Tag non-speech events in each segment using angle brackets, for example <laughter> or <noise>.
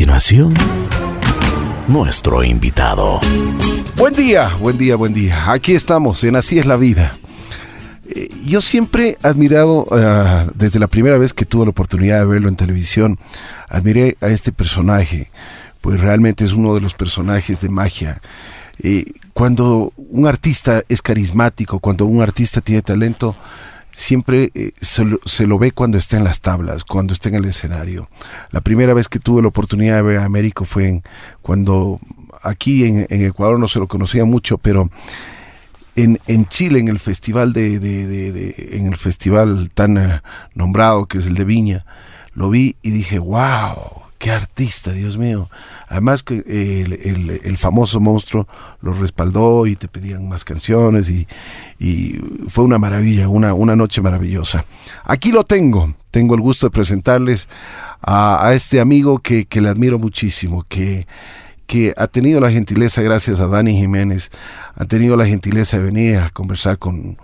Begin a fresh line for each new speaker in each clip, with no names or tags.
continuación, nuestro invitado.
Buen día, buen día, buen día. Aquí estamos en Así es la vida. Eh, Yo siempre he admirado, ah, desde la primera vez que tuve la oportunidad de verlo en televisión, admiré a este personaje, pues realmente es uno de los personajes de magia. Eh, cuando un artista es carismático, cuando un artista tiene talento, siempre eh, se, lo, se lo ve cuando está en las tablas, cuando está en el escenario. La primera vez que tuve la oportunidad de ver a Américo fue en, cuando aquí en, Ecuador no se lo conocía mucho, pero en, en Chile, en el festival de- en el festival tan eh, nombrado que es el de Viña, lo vi y dije, wow, qué artista, Dios mío. Además que eh, el, el- famoso monstruo lo respaldó y te pedían más canciones y, fue una maravilla, una, una noche maravillosa. Aquí lo tengo, tengo el gusto de presentarles a, a este amigo que, que le admiro muchísimo, que que ha tenido la gentileza, gracias a Dani Jiménez, ha tenido la gentileza de venir a conversar con...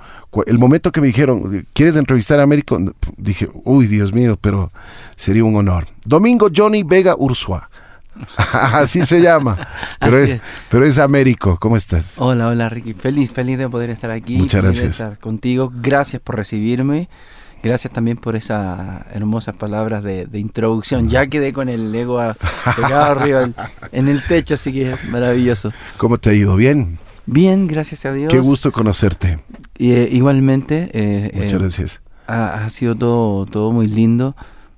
El momento que me dijeron, ¿quieres entrevistar a Américo? Dije, uy, Dios mío, pero sería un honor. Domingo Johnny Vega Ursua. <laughs> Así se llama. Pero es,
es.
pero es Américo. ¿Cómo estás?
Hola, hola Ricky. Feliz, feliz de poder estar aquí.
Muchas
feliz de
gracias.
estar contigo. Gracias por recibirme. Gracias también por esas hermosas palabras de, de introducción. Ya <laughs> quedé con el ego pegado arriba en el techo, así que maravilloso.
¿Cómo te ha ido? ¿Bien?
Bien, gracias a Dios.
Qué gusto conocerte.
Y, eh, igualmente, eh,
Muchas
eh,
gracias.
ha, ha sido todo, todo muy lindo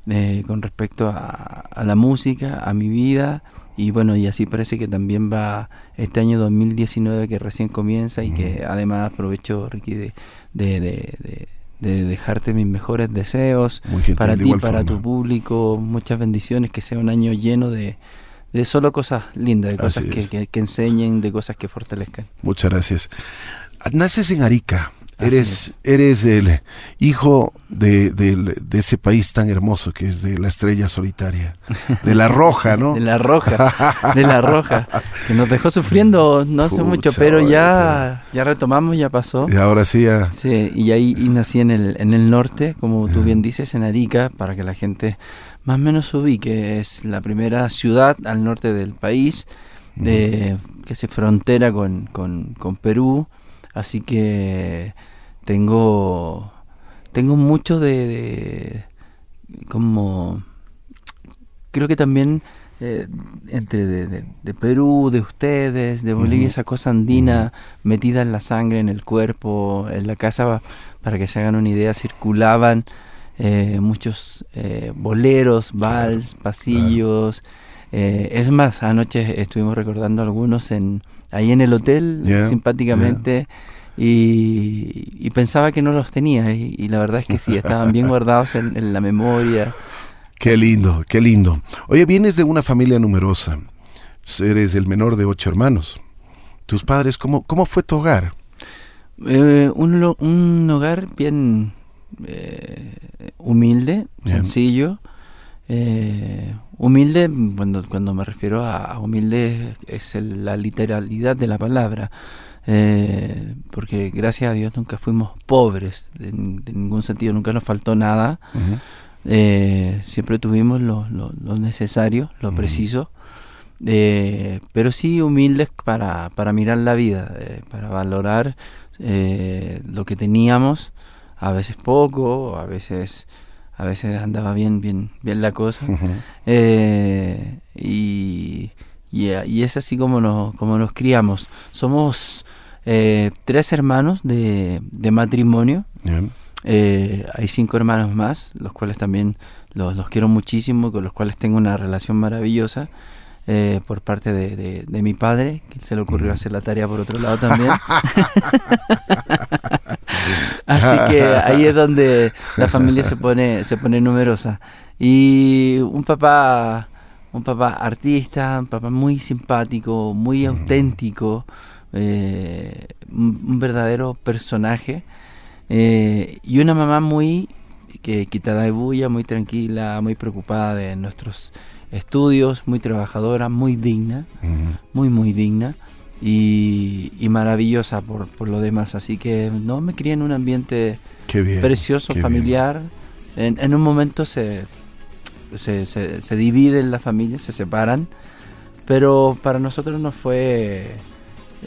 eh, con respecto a, a la música, a mi vida. Y bueno, y así parece que también va este año 2019 que recién comienza y que además aprovecho, Ricky, de, de, de- de- de dejarte mis mejores deseos
gentil,
para ti, para
forma.
tu público, muchas bendiciones, que sea un año lleno de, de solo cosas lindas, de cosas que- que enseñen, de cosas que fortalezcan.
Muchas gracias. Naces en Arica. Eres, eres el hijo de, de ese país tan hermoso que es de la estrella solitaria. De la roja, ¿no?
De la roja, de la roja, que nos dejó sufriendo no hace mucho, pero ya, ya retomamos, ya pasó.
Y ahora sí ya.
Sí, y ahí y nací en el, en el norte, como tú bien dices, en Arica, para que la gente más o menos ubique. Es la primera ciudad al norte del país de, que se frontera con, con, con Perú. Así que tengo, tengo mucho de, de como creo que también eh, entre de, de- de Perú, de ustedes, de Bolivia, esa cosa andina metida en la sangre, en el cuerpo, en la casa, para que se hagan una idea, circulaban eh, muchos eh, boleros, vals, pasillos. Eh, es más, anoche estuvimos recordando algunos en ahí en el hotel,
Yeah,
simpáticamente. Y, y pensaba que no los tenía y, y la verdad es que sí, estaban bien <laughs> guardados en, en la memoria.
Qué lindo, qué lindo. Oye, vienes de una familia numerosa. Eres el menor de ocho hermanos. Tus padres, ¿cómo, cómo fue tu hogar?
Eh, un, hogar bien eh, humilde, sencillo. Eh, humilde, cuando, cuando me refiero a, a humilde, es el- la literalidad de la palabra. Eh, porque gracias a Dios nunca fuimos pobres, de ningún sentido, nunca nos faltó nada. Eh, siempre tuvimos lo, lo- lo necesario, lo preciso, eh, pero sí humildes para, para mirar la vida, eh, para valorar eh, lo que teníamos, a veces poco, a veces, a veces andaba bien, bien, bien la cosa. Eh, y, y, y es así como nos, como nos criamos. Somos eh, tres hermanos de, de matrimonio. Eh, hay cinco hermanos más, los cuales también los, los quiero muchísimo, con los cuales tengo una relación maravillosa. Eh, por parte de, de- de mi padre, que se le ocurrió hacer la tarea por otro lado también. <laughs> Así que ahí es donde la familia se pone, se pone numerosa. Y un papá, un papá artista, un papá muy simpático, muy auténtico, eh, un, un verdadero personaje. Eh, y una mamá muy que quitada de bulla, muy tranquila, muy preocupada de nuestros estudios, muy trabajadora, muy digna, muy muy digna y, y maravillosa por, por lo demás. Así que no me crié en un ambiente
bien.
precioso, familiar. En, en un momento se se, se, se dividen las familias, se separan, pero para nosotros no fue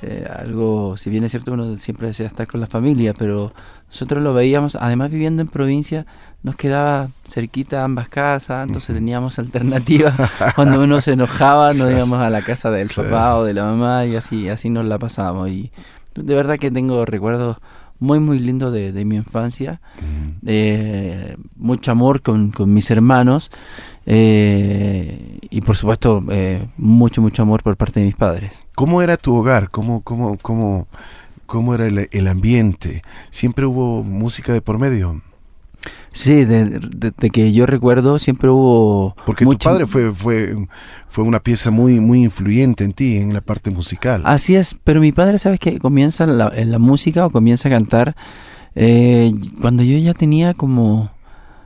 eh, algo, si bien es cierto uno siempre desea estar con la familia, pero nosotros lo veíamos, además viviendo en provincia, nos quedaba cerquita ambas casas, entonces teníamos alternativas. <laughs> Cuando uno se enojaba, nos íbamos a la casa del papá o de la mamá y así, así nos la pasábamos. Y de verdad que tengo recuerdos muy, muy lindos de, de mi infancia. Eh, mucho amor con, con mis hermanos eh, y por supuesto eh, mucho, mucho amor por parte de mis padres.
¿Cómo era tu hogar? ¿Cómo, cómo, cómo, cómo era el, el ambiente? ¿Siempre hubo música de por medio?
Sí, de, de- de que yo recuerdo siempre hubo...
Porque
mucho-
tu padre fue, fue, fue una pieza muy, muy influyente en ti, en la parte musical.
Así es, pero mi padre, ¿sabes que Comienza en la, en la música o comienza a cantar eh, cuando yo ya tenía como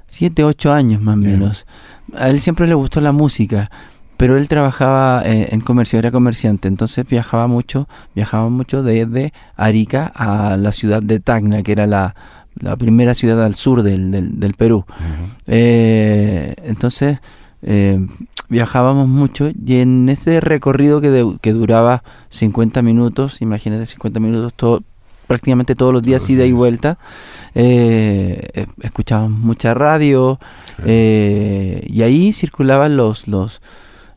7, 8 años más o menos. A él siempre le gustó la música, pero él trabajaba eh, en comercio, era comerciante, entonces viajaba mucho, viajaba mucho desde Arica a la ciudad de Tacna, que era la, la primera ciudad al sur del, del, del Perú. Eh, entonces eh, viajábamos mucho y en ese recorrido que, de- que duraba 50 minutos, imagínate 50 minutos todo, prácticamente todos los días
Todos
ida y vuelta, eh, escuchábamos mucha radio eh, y ahí circulaban los los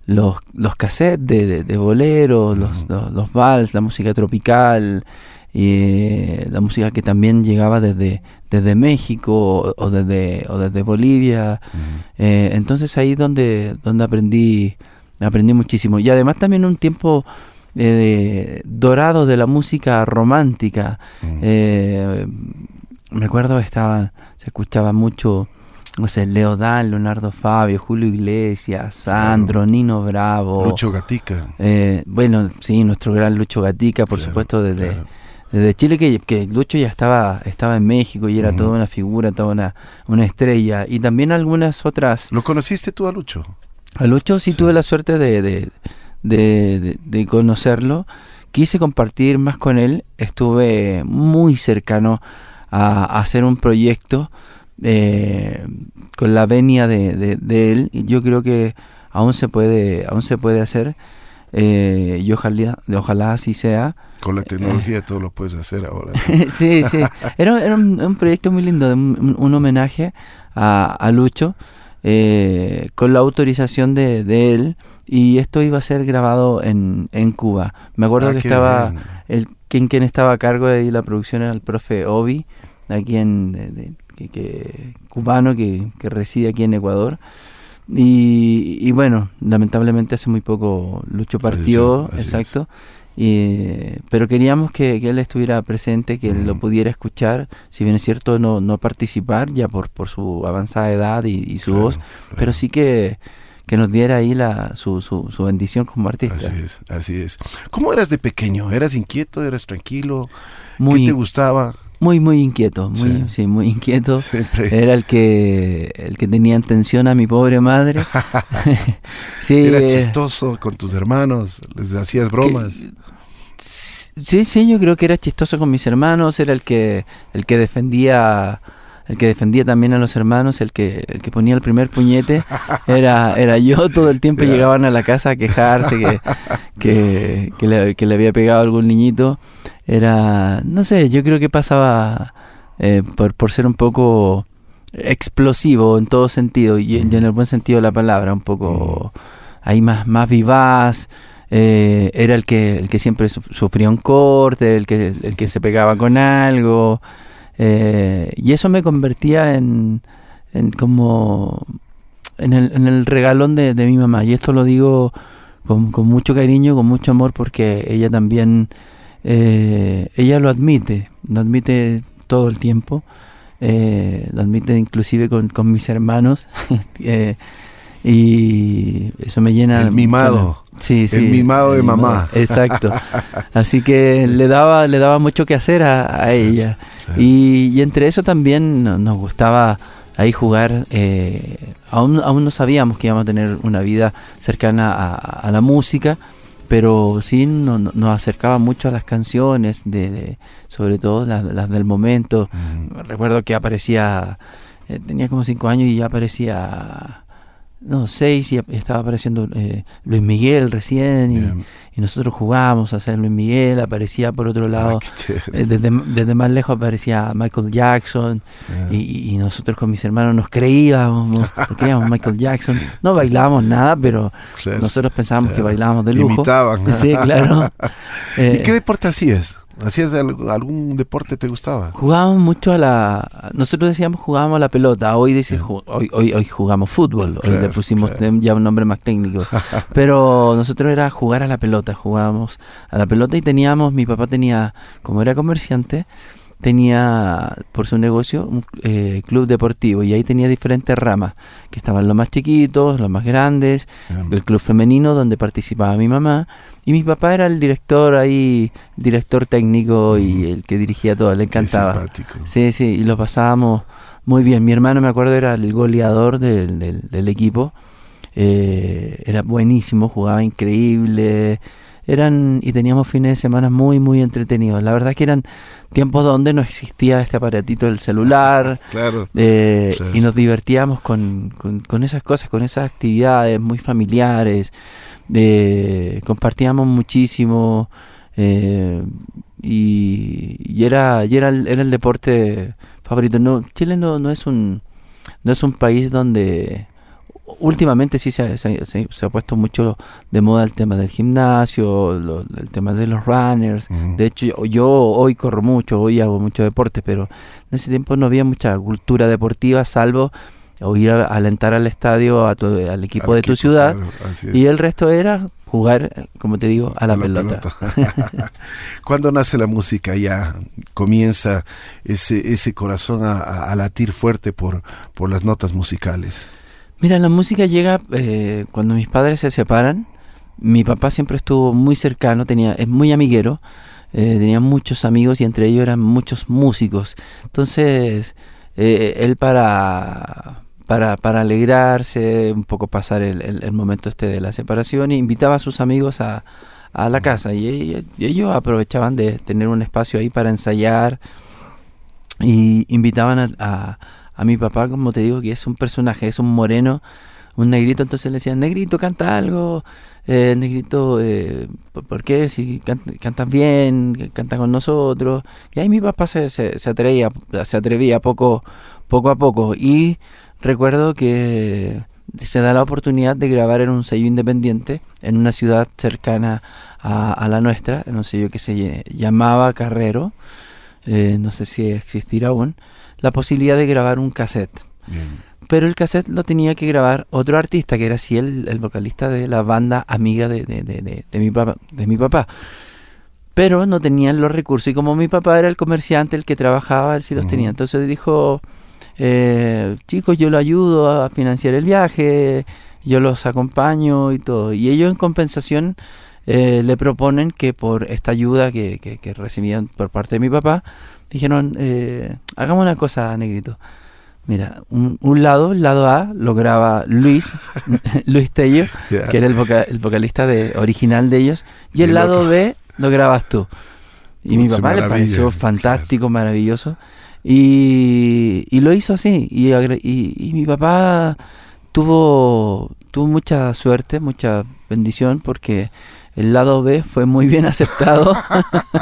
los, los cassettes de, de, de boleros, los, los, los vals, la música tropical, y eh, la música que también llegaba desde, desde México o, o desde, o desde Bolivia. Eh, entonces ahí donde, donde aprendí, aprendí muchísimo. Y además también un tiempo eh, dorado de la música romántica. Eh, me acuerdo que estaba, se escuchaba mucho, no sé, Leodán, Leonardo Fabio, Julio Iglesias, Sandro, Nino Bravo.
Lucho Gatica.
Eh, bueno, sí, nuestro gran Lucho Gatica, por
Claro,
supuesto, desde,
claro.
desde Chile, que, que Lucho ya estaba, estaba en México y era toda una figura, toda una, una estrella. Y también algunas otras.
¿Lo conociste tú a Lucho?
A Lucho sí,
Sí.
tuve la suerte de, de, de- de- de conocerlo. Quise compartir más con él. Estuve muy cercano a, a hacer un proyecto eh, con la venia de, de- de él. Y yo creo que aún se puede, aún se puede hacer. eh, y ojalá, ojalá así sea.
Con la tecnología todo lo puedes hacer ahora. <laughs>
sí, sí. Era, era un, un proyecto muy lindo, un, un homenaje a, a Lucho, eh, con la autorización de, de él, y esto iba a ser grabado en, en Cuba. Me acuerdo
Ah,
que estaba,
bien.
el, quien, quien estaba a cargo de la producción era el profe Obi, aquí en, de- de- que, que- cubano que, que reside aquí en Ecuador. Y, y bueno, lamentablemente hace muy poco Lucho partió, exacto. Y, pero queríamos que, que él estuviera presente, que él lo pudiera escuchar, si bien es cierto no, no participar ya por, por su avanzada edad y, y su
Claro,
voz,
claro.
pero sí que, que nos diera ahí la, su, su, su bendición como artista.
Así es, así es. ¿Cómo eras de pequeño? ¿Eras inquieto? ¿Eras tranquilo?
Muy,
¿Qué te gustaba?
Muy, muy inquieto, muy,
Sí.
sí, muy inquieto.
Siempre.
Era el que el que tenía en tensión a mi pobre madre. <laughs> <laughs> sí,
Eras chistoso con tus hermanos, les hacías bromas.
que- sí, sí, yo creo que era chistoso con mis hermanos, era el que el que defendía el que defendía también a los hermanos, el que el que ponía el primer puñete, <laughs> era era yo todo el tiempo
Ya.
llegaban a la casa a quejarse que que, que le, había pegado algún niñito. Era, no sé, yo creo que pasaba eh, por, por ser un poco explosivo en todo sentido y, en el buen sentido de la palabra, un poco ahí más, más vivaz. eh, era el que, el que siempre suf- sufría un corte, el que, el que se pegaba con algo. eh, y eso me convertía en, en como en el, en el regalón de, de mi mamá. Y esto lo digo con, con mucho cariño, con mucho amor, porque ella también, eh, ella lo admite, lo admite todo el tiempo, eh, lo admite inclusive con, con mis hermanos, <laughs> eh, y eso me llena...
El mimado.
Sí, sí,
El mimado de mamá.
Exacto. <laughs> Así que le daba, le daba mucho que hacer a, a ella. Y, y entre eso también no- nos gustaba ahí jugar. eh, aún, aún no sabíamos que íbamos a tener una vida cercana a, a la música, pero sí no- no- nos acercaba mucho a las canciones, de, de- sobre todo las, las del momento.
Mm,
Recuerdo que aparecía, eh, tenía como cinco años y ya aparecía no, seis y estaba apareciendo eh, Luis Miguel recién y, nosotros jugábamos a hacer Luis Miguel, aparecía por otro lado,
Ah, chévere.
eh, desde, desde más lejos aparecía Michael Jackson y, y nosotros con mis hermanos nos creíamos, nos creíamos Michael Jackson, no bailábamos nada, pero
Claro.
nosotros pensábamos que bailábamos de lujo.
Imitaban.
Sí, claro. <laughs>
¿Y
Eh,
qué deporte hacías? ¿Hacías algún deporte te gustaba?
Jugábamos mucho a la. Nosotros decíamos jugábamos a la pelota. Hoy dice ju- hoy, hoy, hoy jugamos fútbol. Hoy le pusimos
claro.
ya un nombre más técnico. <laughs> Pero nosotros era jugar a la pelota. Jugábamos a la pelota y teníamos. Mi papá tenía, como era comerciante, tenía por su negocio un eh, club deportivo y ahí tenía diferentes ramas. Que estaban los más chiquitos, los más grandes, el club femenino donde participaba mi mamá y mi papá era el director ahí, director técnico y el que dirigía todo, le.
Qué
encantaba.
simpático.
Sí, sí, y lo pasábamos muy bien. Mi hermano, me acuerdo, era el goleador del, del- del equipo. Eh, era buenísimo, jugaba increíble. Eran y teníamos fines de semana muy, muy entretenidos. La verdad que eran tiempos donde no existía este aparatito del celular. <laughs>
Claro.
Eh,
Claro.
y nos divertíamos con, con- con esas cosas, con esas actividades muy familiares. Eh, compartíamos muchísimo eh, y, y era, y era, el, era el deporte favorito. No, Chile no, no es un no es un país donde últimamente sí se, ha- se, se- se ha puesto mucho de moda el tema del gimnasio, lo- el tema de los runners. De hecho, yo, yo hoy corro mucho, hoy hago mucho deporte, pero en ese tiempo no había mucha cultura deportiva, salvo o ir a, alentar al estadio a tu- al equipo
Al
de tu ciudad.
claro.
Y el resto era jugar, como te digo, a la, pelota. <laughs>
¿Cuándo nace la música? Ya comienza ese, ese corazón a, a- a latir fuerte por, por las notas musicales.
Mira, la música llega eh, cuando mis padres se separan. Mi papá siempre estuvo muy cercano, tenía, es muy amiguero, eh, tenía muchos amigos y entre ellos eran muchos músicos. Entonces, eh, él para, para, para alegrarse, un poco pasar el, el- momento este de la separación, invitaba a sus amigos a, a la casa y ellos aprovechaban de tener un espacio ahí para ensayar y invitaban a, a- a mi papá, como te digo, que es un personaje, es un moreno, un negrito, entonces le decían, negrito, canta algo, eh, negrito, eh, ¿por, qué? Si can- cantas bien, canta con nosotros. Y ahí mi papá se, se, se atrevía, se atrevía poco, poco a poco. Y recuerdo que se da la oportunidad de grabar en un sello independiente en una ciudad cercana a, la nuestra, en un sello que se llamaba Carrero, eh, no sé si existirá aún, la posibilidad de grabar un cassette.
Bien.
Pero el cassette lo tenía que grabar otro artista, que era así el, el vocalista de la banda amiga de, de- de- de- mi papá, de mi papá. Pero no tenían los recursos. Y como mi papá era el comerciante, el que trabajaba, él sí los tenía. Entonces dijo, eh, chicos, yo lo ayudo a financiar el viaje, yo los acompaño y todo. Y ellos en compensación eh, le proponen que por esta ayuda que, que- que recibían por parte de mi papá, dijeron, eh, hagamos una cosa, negrito. Mira, un, un lado, el lado A, lo graba Luis, <laughs> <laughs> Luis Tello, que era el, voca- el vocalista de, original de ellos, y el lado. B lo grabas tú. Y mi papá le pareció fantástico, maravilloso, y, y lo hizo así. Y, y mi papá tuvo, tuvo mucha suerte, mucha bendición, porque el lado B fue muy bien <laughs> aceptado,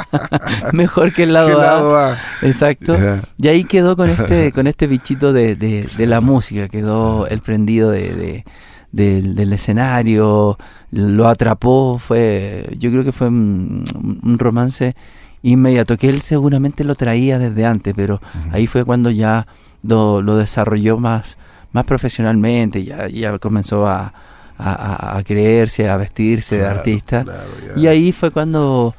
<laughs> mejor que el
¿Qué
lado A.
lado?
Exacto. Y ahí quedó con este, <laughs> con este bichito de, de- de la música, quedó el prendido de, de- del, del escenario, lo atrapó, fue, yo creo que fue un, un romance inmediato, que él seguramente lo traía desde antes, pero ahí fue cuando ya lo, lo desarrolló más, más profesionalmente, ya, ya comenzó a, a- creerse, a vestirse de artista.
claro.
Y ahí fue cuando,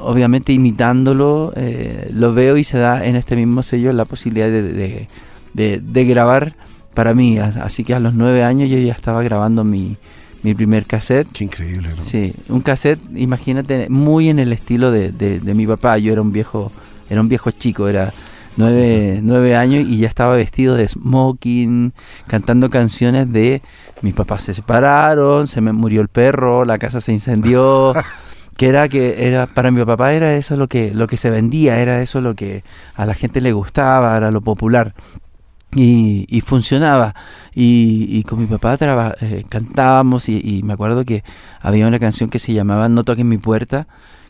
obviamente imitándolo, eh, lo veo y se da en este mismo sello la posibilidad de, de- de- de grabar para mí. Así que a los nueve años yo ya estaba grabando mi, mi primer cassette.
Qué increíble, ¿no?
Sí, un cassette, imagínate, muy en el estilo de, de- de mi papá. Yo era un viejo, era un viejo chico, era nueve, nueve años y ya estaba vestido de smoking, cantando canciones de mis papás se separaron, se me murió el perro, la casa se incendió. <laughs> que era que era para mi papá era eso lo que lo que se vendía era eso lo que a la gente le gustaba era lo popular y, funcionaba. Y, con mi papá eh, cantábamos y, me acuerdo que había una canción que se llamaba No toquen mi puerta,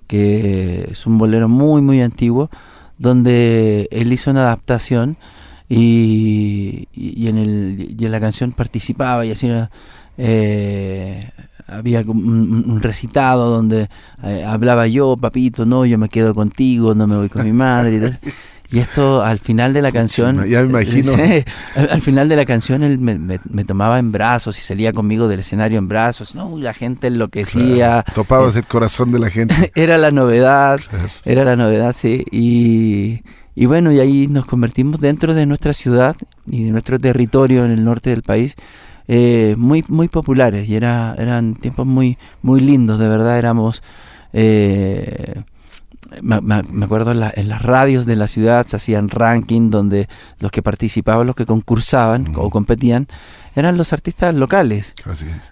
que es un bolero muy, muy antiguo, donde él hizo una adaptación y, en, el, en la canción participaba y así eh, había un, un, recitado donde eh, hablaba yo, papito, no, yo me quedo contigo, no me voy con mi madre. Y esto al final de la canción.
ya me imagino. <laughs>
al, final de la canción él me, tomaba en brazos y salía conmigo del escenario en brazos. No, la gente enloquecía.
topabas el corazón de la gente. <laughs>
era la novedad. Era la novedad, sí. Y, y bueno, y ahí nos convertimos dentro de nuestra ciudad y de nuestro territorio en el norte del país. Eh, muy muy populares y era, eran tiempos muy muy lindos de verdad éramos eh, me, acuerdo en, las radios de la ciudad se hacían ranking donde los que participaban, los que concursaban o competían, eran los artistas locales.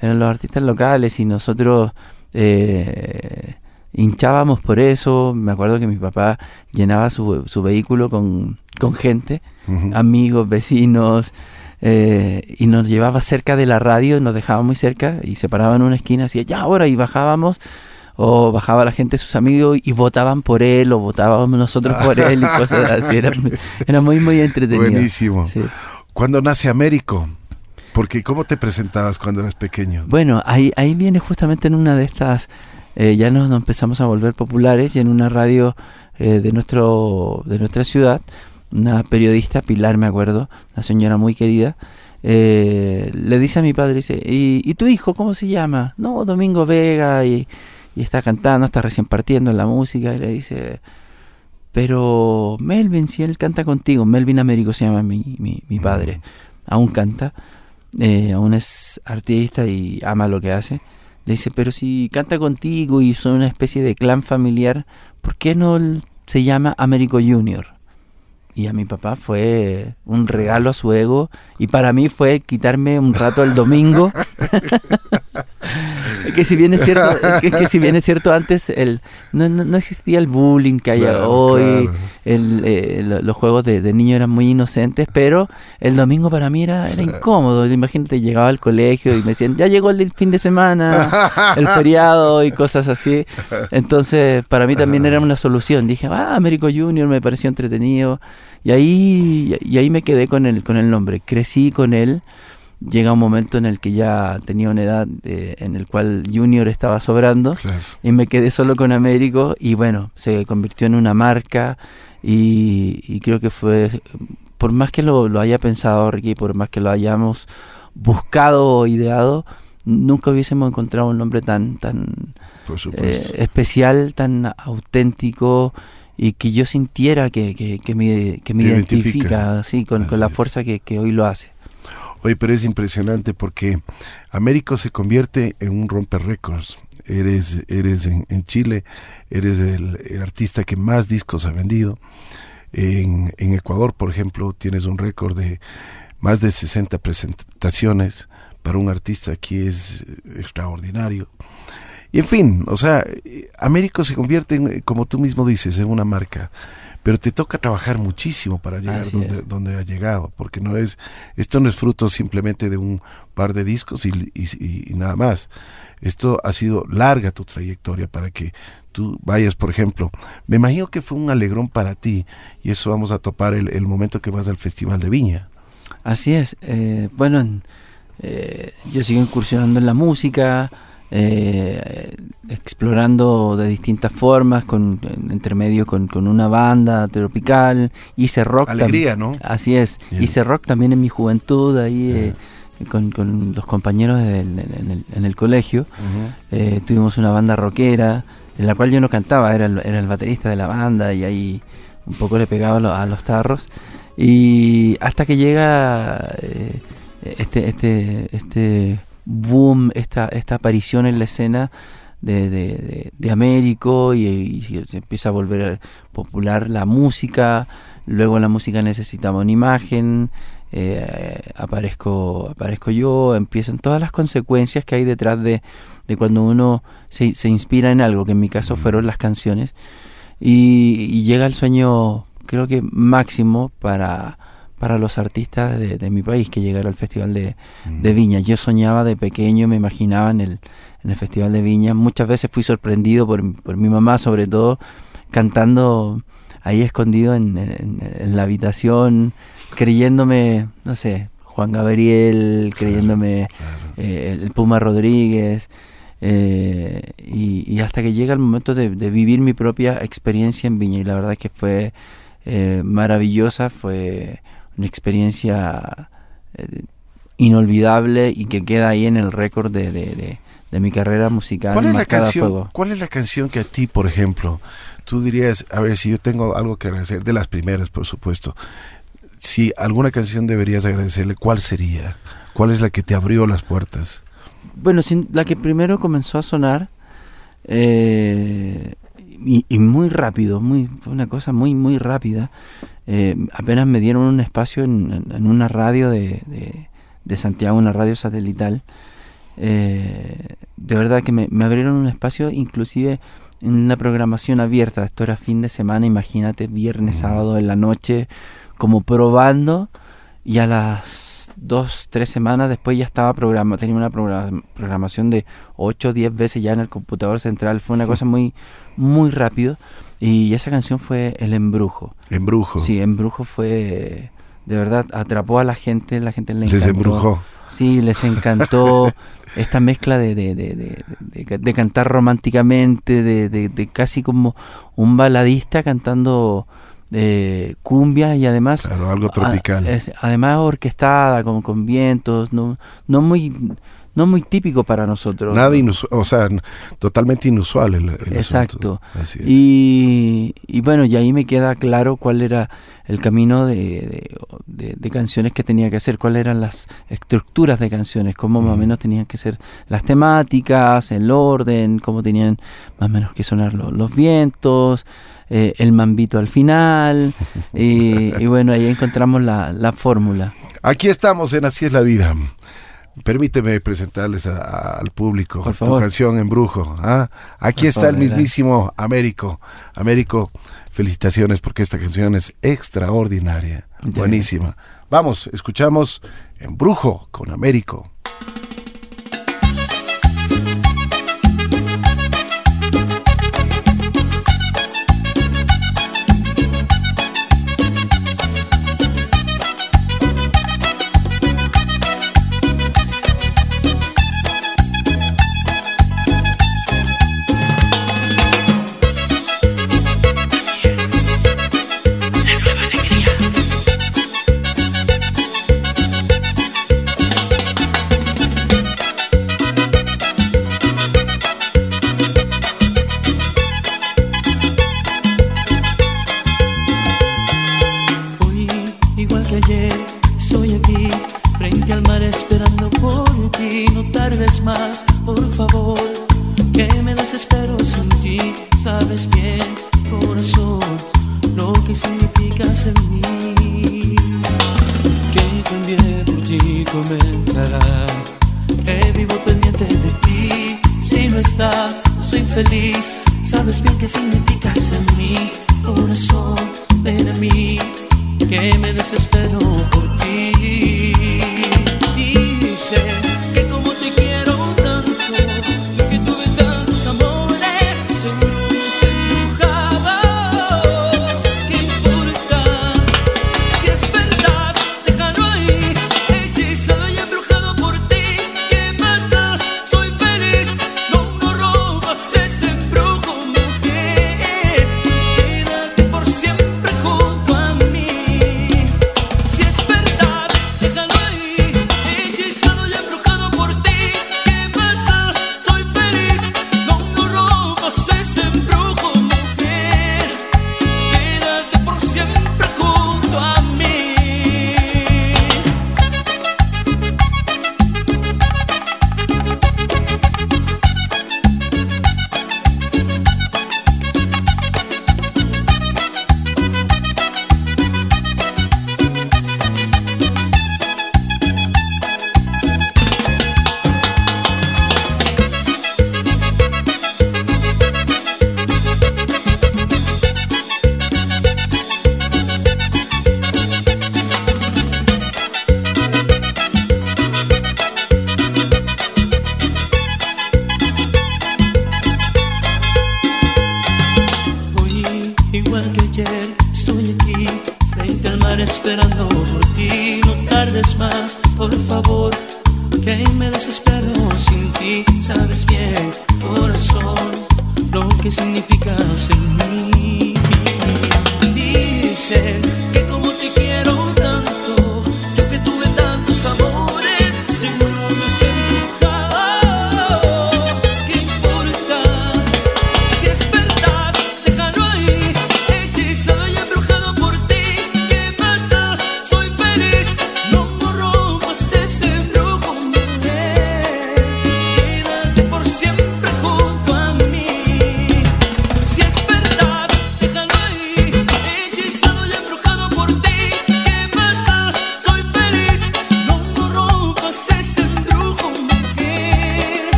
Eran los artistas locales y nosotros eh, hinchábamos por eso. Me acuerdo que mi papá llenaba su, su vehículo con, con gente, amigos, vecinos. Eh, y nos llevaba cerca de la radio, nos dejaba muy cerca y se paraba en una esquina, así, ya ahora, y bajábamos o bajaba la gente, sus amigos, y votaban por él, o votábamos nosotros por <laughs> él, y cosas así. Era, muy, muy entretenido.
Buenísimo. ¿Cuándo nace Américo? Porque ¿cómo te presentabas cuando eras pequeño?
Bueno, ahí, ahí viene justamente en una de estas, eh, ya nos, empezamos a volver populares, y en una radio eh, de, nuestro, de nuestra ciudad, una periodista, Pilar me acuerdo, una señora muy querida, eh, le dice a mi padre, dice, ¿y, ¿y tu hijo cómo se llama? No, Domingo Vega, y y está cantando, está recién partiendo en la música y le dice, pero Melvin, si él canta contigo, Melvin Américo se llama mi, mi, padre, aún canta, eh, aún es artista y ama lo que hace. Le dice, pero si canta contigo y son una especie de clan familiar, ¿por qué no se llama Américo Junior? Y a mi papá fue un regalo a su ego y para mí fue quitarme un rato el domingo <laughs> que si bien es cierto, que, si bien es cierto antes el no, no, existía el bullying que hay hoy, el, eh, los juegos de, de niño eran muy inocentes, pero el domingo para mí era, era incómodo. Imagínate, llegaba al colegio y me decían, ya llegó el fin de semana, el <laughs> feriado y cosas así. Entonces, para mí también era una solución. Dije, ah, Américo Junior me pareció entretenido. Y ahí, y ahí me quedé con el, con el nombre. Crecí con él. Llega un momento en el que ya tenía una edad eh, en el cual Junior estaba sobrando y me quedé solo con Américo y bueno, se convirtió en una marca y, creo que fue, por más que lo, haya pensado Ricky, por más que lo hayamos buscado o ideado, nunca hubiésemos encontrado un nombre tan, tan eh, especial, tan auténtico y que yo sintiera que, que, me, que me identifica, así, con, con la fuerza que, que hoy lo hace.
Oye, pero es impresionante porque Américo se convierte en un romper récords. Eres, eres en, Chile, eres el, artista que más discos ha vendido. En, en Ecuador, por ejemplo, tienes un récord de más de 60 presentaciones. Para un artista aquí es extraordinario. Y en fin, o sea, Américo se convierte, en, como tú mismo dices, en una marca pero te toca trabajar muchísimo para llegar donde, donde ha llegado, porque no es, esto no es fruto simplemente de un par de discos y, y, nada más. Esto ha sido larga tu trayectoria para que tú vayas, por ejemplo, me imagino que fue un alegrón para ti, y eso vamos a topar el, el momento que vas al Festival de Viña.
Así es, eh, bueno, eh, yo sigo incursionando en la música, eh, explorando de distintas formas, con entre medio con, con una banda tropical, hice rock.
Alegría, ¿no?
Así es, hice rock también en mi juventud, ahí eh, con, con, los compañeros en, el, colegio. Eh, tuvimos una banda rockera, en la cual yo no cantaba, era el, era el baterista de la banda y ahí un poco le pegaba a los tarros. Y hasta que llega este, este, este boom, esta, esta aparición en la escena de, de, de, Américo y, se empieza a volver popular la música, luego la música necesitaba una imagen, eh, aparezco, aparezco yo, empiezan todas las consecuencias que hay detrás de, de cuando uno se, se, inspira en algo, que en mi caso fueron las canciones, y, y llega el sueño creo que máximo para para los artistas de, mi país que llegara al Festival de, de, Viña. Yo soñaba de pequeño, me imaginaba en el, en el Festival de Viña. Muchas veces fui sorprendido por, por mi mamá, sobre todo, cantando ahí escondido en, en, la habitación, creyéndome, no sé, Juan Gabriel, creyéndome eh, el Puma Rodríguez. Eh, y, hasta que llega el momento de, vivir mi propia experiencia en Viña y la verdad que fue eh, maravillosa, fue una experiencia inolvidable y que queda ahí en el récord de, de, mi carrera musical.
¿Cuál es, la canción, ¿Cuál es la canción que a ti, por ejemplo, tú dirías, a ver, si yo tengo algo que agradecer, de las primeras, por supuesto, si alguna canción deberías agradecerle, ¿cuál sería? ¿Cuál es la que te abrió las puertas?
Bueno, la que primero comenzó a sonar eh, y, muy rápido, muy, fue una cosa muy, muy rápida. Eh, apenas me dieron un espacio en, una radio de, de, Santiago, una radio satelital. Eh, de verdad que me, me abrieron un espacio, inclusive en una programación abierta. Esto era fin de semana, imagínate, viernes, sábado en la noche, como probando. Y a las dos, tres semanas después ya estaba programa, tenía una programación de 8 o 10 veces ya en el computador central. Fue una cosa muy, muy rápido. Y esa canción fue El Embrujo.
Embrujo.
Sí, Embrujo fue, de verdad, atrapó a la gente, la gente le
encantó. Les embrujó.
Sí, les encantó. <laughs> esta mezcla de, de, de, de cantar románticamente, de, casi como un baladista cantando eh, cumbia y además
algo tropical
además orquestada con, con vientos no no muy no muy típico para nosotros.
Nada inusual, o sea, totalmente inusual el,
Exacto. Y, y, bueno, y ahí me queda claro cuál era el camino de, de, canciones que tenía que hacer, cuáles eran las estructuras de canciones, cómo más o menos tenían que ser las temáticas, el orden, cómo tenían más o menos que sonar los vientos. Eh, el mambito al final y, y, bueno ahí encontramos la, la fórmula
aquí estamos en Así es la vida Permíteme presentarles al público Por tu canción Embrujo. ¿ah? Aquí está el mismísimo Américo. Américo, felicitaciones porque esta canción es extraordinaria, buenísima. Vamos, escuchamos Embrujo con Américo.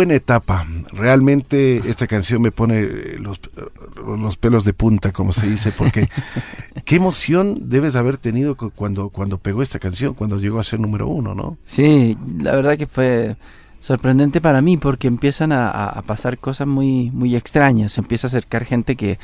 Buena etapa. Realmente esta canción me pone los, los pelos de punta, como se dice, porque <laughs> qué emoción debes haber tenido cu- cuando, cuando pegó esta canción, cuando llegó a ser número uno, ¿no?
Sí, la verdad que fue sorprendente para mí porque empiezan a pasar cosas muy, muy extrañas. Se empieza a acercar gente que,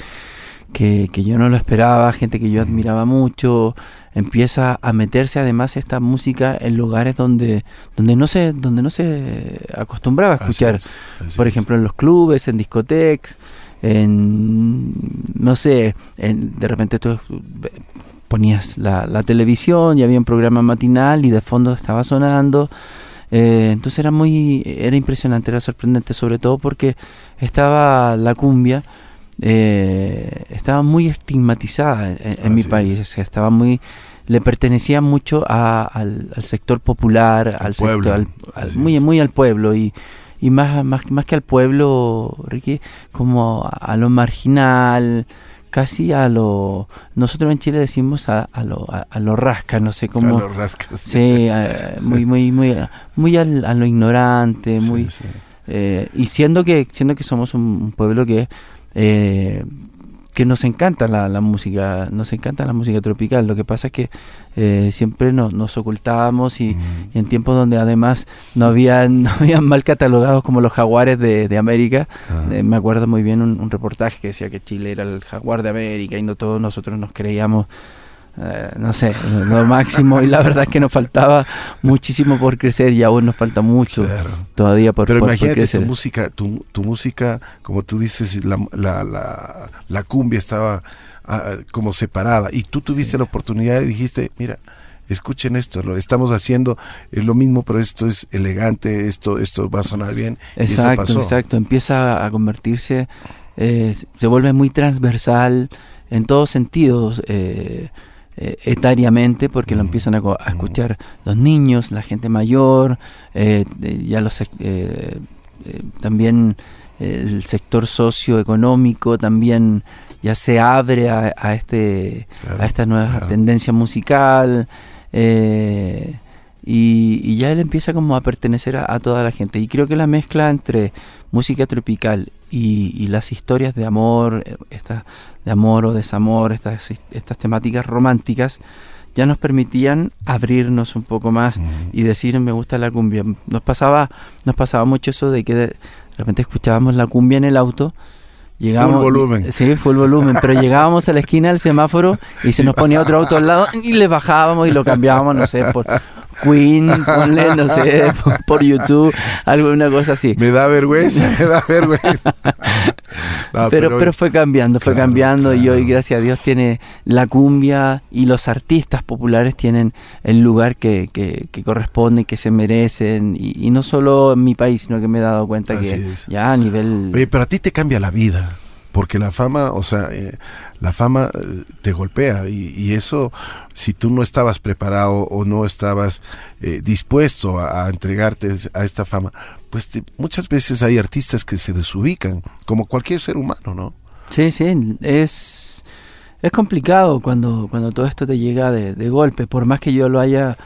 que, que yo no lo esperaba, gente que yo admiraba mucho. Empieza a meterse además esta música en lugares donde, donde, no, se, donde no se acostumbraba a
Así
escuchar.
es, así
Por
es.
ejemplo, en los clubes, en discotecas, en, no sé, en, de repente tú ponías la, la televisión y había un programa matinal y de fondo estaba sonando. Eh, entonces era muy, era impresionante, era sorprendente, sobre todo porque estaba la cumbia, eh, estaba muy estigmatizada en, en mi país, o sea, estaba muy, le pertenecía mucho a- al, al sector popular, al,
pueblo,
sector, al- muy, muy al pueblo y, y más, más, más que al pueblo, Ricky, como a, a lo marginal, casi a lo, nosotros en Chile decimos a, a lo, a, a lo rasca, no sé cómo.
A los rascas.
Sí, eh, muy, muy, muy, muy al- a lo ignorante,
Sí,
muy,
sí.
eh, y siendo que, siendo que somos un, un pueblo que, eh, que nos encanta la, la música, nos encanta la música tropical. Lo que pasa es que eh, siempre nos, nos ocultábamos y,
Mm.
y en tiempos donde además no habían, <laughs> no habían mal catalogados como los jaguares de, de América.
Ah.
Eh, me acuerdo muy bien un, un reportaje que decía que Chile era el jaguar de América y no todos nosotros nos creíamos, eh, no sé, lo, máximo y la verdad es que nos faltaba muchísimo por crecer y aún nos falta mucho
Claro.
todavía por,
Pero
por- por
imagínate
crecer.
tu música, tu, tu música, como tú dices, la, la, la, la cumbia estaba ah, como separada y tú tuviste la oportunidad y dijiste, mira, escuchen esto, lo estamos haciendo, es lo mismo, pero esto es elegante, esto, esto va a sonar bien. y eso
Exacto,
pasó.
exacto. Empieza a convertirse, eh, se vuelve muy transversal en todos sentidos, eh, eh, etariamente, porque lo
Mm,
empiezan a,
mm.
escuchar los niños, la gente mayor, eh, ya los eh, también el sector socioeconómico también ya se abre a, a este
Claro,
a esta nueva
claro.
tendencia musical eh, y, y ya él empieza como a pertenecer a, a toda la gente y creo que la mezcla entre música tropical y, y las historias de amor eh, estas de amor o desamor estas estas temáticas románticas ya nos permitían abrirnos un poco más y decir me gusta la cumbia nos pasaba nos pasaba mucho eso de que de repente escuchábamos la cumbia en el auto Llegábamos,
volumen.
Sí, full volumen, pero <laughs> llegábamos a la esquina del semáforo y se nos ponía otro auto al lado y le bajábamos y lo cambiábamos, no sé, por Queen, ponle, no sé, por, <laughs> por YouTube, alguna cosa así.
Me da vergüenza, <laughs> me da vergüenza. No,
pero, pero fue cambiando, fue
Claro,
cambiando y hoy, gracias a Dios, tiene la cumbia y los artistas populares tienen el lugar que, que, que corresponde, que se merecen, y, y no solo en mi país, sino que me he dado cuenta
Así
que
es.
ya a nivel...
Oye, pero a ti te cambia la vida, porque la fama, o sea, eh, la fama eh, te golpea y, eso, si tú no estabas preparado o no estabas eh, dispuesto a, a entregarte a esta fama, pues te- muchas veces hay artistas que se desubican, como cualquier ser humano, ¿no?
Sí, sí, es, es complicado cuando, cuando todo esto te llega de, de golpe, por más que yo lo haya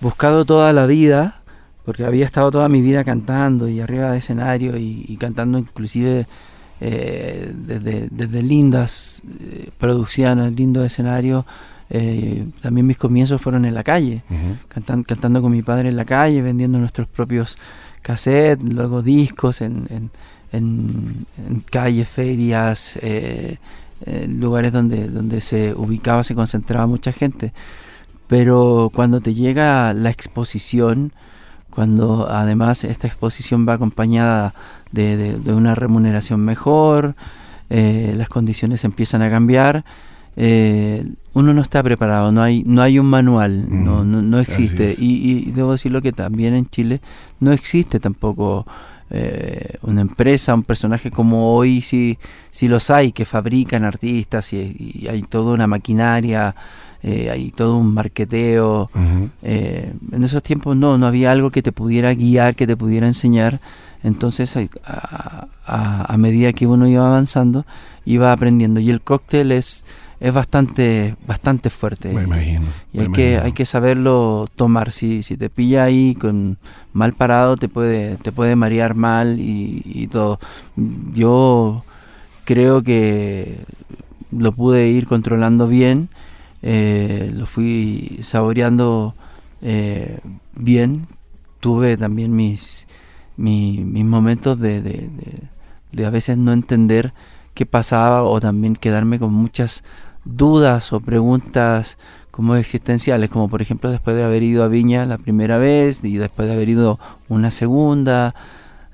buscado toda la vida, porque había estado toda mi vida cantando y arriba de escenario y, y cantando inclusive eh, desde, desde lindas eh, producciones, lindos escenarios. Eh, también mis comienzos fueron en la calle, cantan- cantando con mi padre en la calle, vendiendo nuestros propios cassettes, luego discos en, en, en- en calles, ferias, eh, en lugares donde, donde se ubicaba, se concentraba mucha gente. Pero cuando te llega la exposición, cuando además esta exposición va acompañada de, de- de una remuneración mejor, eh, las condiciones empiezan a cambiar, eh, uno no está preparado, no hay, no hay un manual, no,
Ujú,
no, no existe. Y, y debo decirlo que también en Chile no existe tampoco eh, una empresa, un personaje como hoy sí, sí los hay, que fabrican artistas y, y hay toda una maquinaria, eh, hay todo un marqueteo. Eh, en esos tiempos no, no había algo que te pudiera guiar, que te pudiera enseñar. Entonces, a- a medida que uno iba avanzando, iba aprendiendo. Y el cóctel es, es bastante, bastante fuerte.
Me imagino.
Y
me
hay que,
imagino.
hay que saberlo tomar. Si, si te pilla ahí con mal parado, te puede, te puede marear mal y, y todo. Yo creo que lo pude ir controlando bien. eh, lo fui saboreando eh, bien. Tuve también mis, mi- mis momentos de, de- de- de a veces no entender qué pasaba o también quedarme con muchas dudas o preguntas como existenciales, como por ejemplo después de haber ido a Viña la primera vez y después de haber ido una segunda,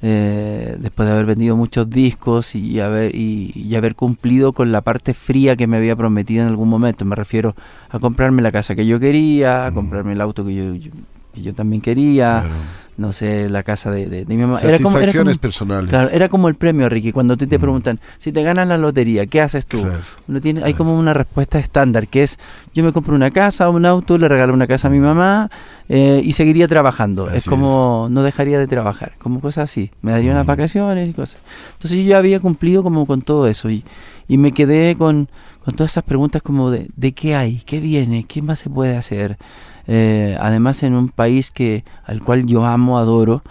eh, después de haber vendido muchos discos y haber, y, y haber cumplido con la parte fría que me había prometido en algún momento. Me refiero a comprarme la casa que yo quería, a comprarme el auto que yo, yo- que yo también quería,
Claro.
No sé, la casa de, de- de mi mamá. Era como- era
Satisfacciones
como-
personales.
Claro, era como el premio, Ricky, cuando te
Mm.
preguntan, si te ganas la lotería, ¿qué haces tú?
Claro.
Uno tiene, hay como una respuesta estándar, que es, yo me compro una casa, un auto, le regalo una casa a mi mamá eh, y seguiría trabajando. es como, no dejaría de trabajar, como cosas así. Me daría unas vacaciones y cosas. Entonces yo ya había cumplido como con todo eso y, y me quedé con, con todas esas preguntas como de, de qué hay, qué viene, qué más se puede hacer. Eh, además en un país que al cual yo amo, adoro,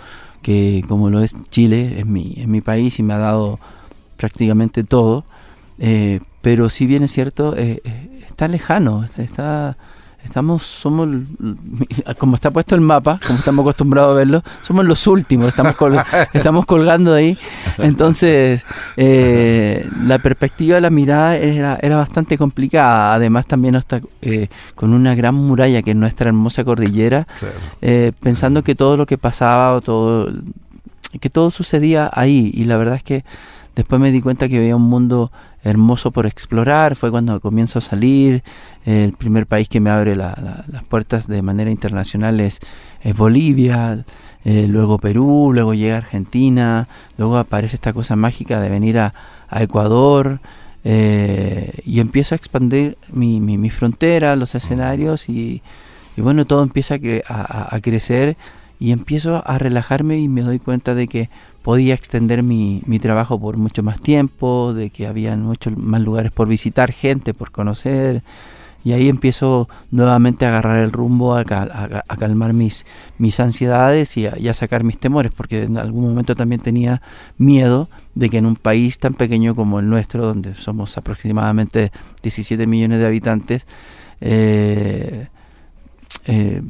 que como lo es Chile, es mi, es mi país y me ha dado prácticamente todo, eh, pero si bien es cierto, eh, eh, está lejano, está, estamos, somos, como está puesto el mapa, como estamos acostumbrados a verlo, somos los últimos, estamos, col- <laughs> estamos colgando ahí, entonces eh, la perspectiva, la mirada era, era bastante complicada, además también está eh, con una gran muralla que es nuestra hermosa cordillera,
Claro.
eh, pensando que todo lo que pasaba o todo que todo sucedía ahí. Y la verdad es que después me di cuenta que había un mundo hermoso por explorar fue cuando comienzo a salir. El primer país que me abre la- la- las puertas de manera internacional es, Bolivia eh, luego Perú luego llega Argentina luego aparece esta cosa mágica de venir a, Ecuador eh, y empiezo a expandir mi, mi, mi frontera los escenarios y, bueno, todo empieza a crecer y empiezo a relajarme y me doy cuenta de que podía extender mi, mi trabajo por mucho más tiempo, de que había muchos más lugares por visitar, gente por conocer. Y ahí empiezo nuevamente a agarrar el rumbo, a, cal- a- a calmar mis, mis ansiedades y a, y a sacar mis temores, porque en algún momento también tenía miedo de que en un país tan pequeño como el nuestro, donde somos aproximadamente 17 millones de habitantes, eh, eh,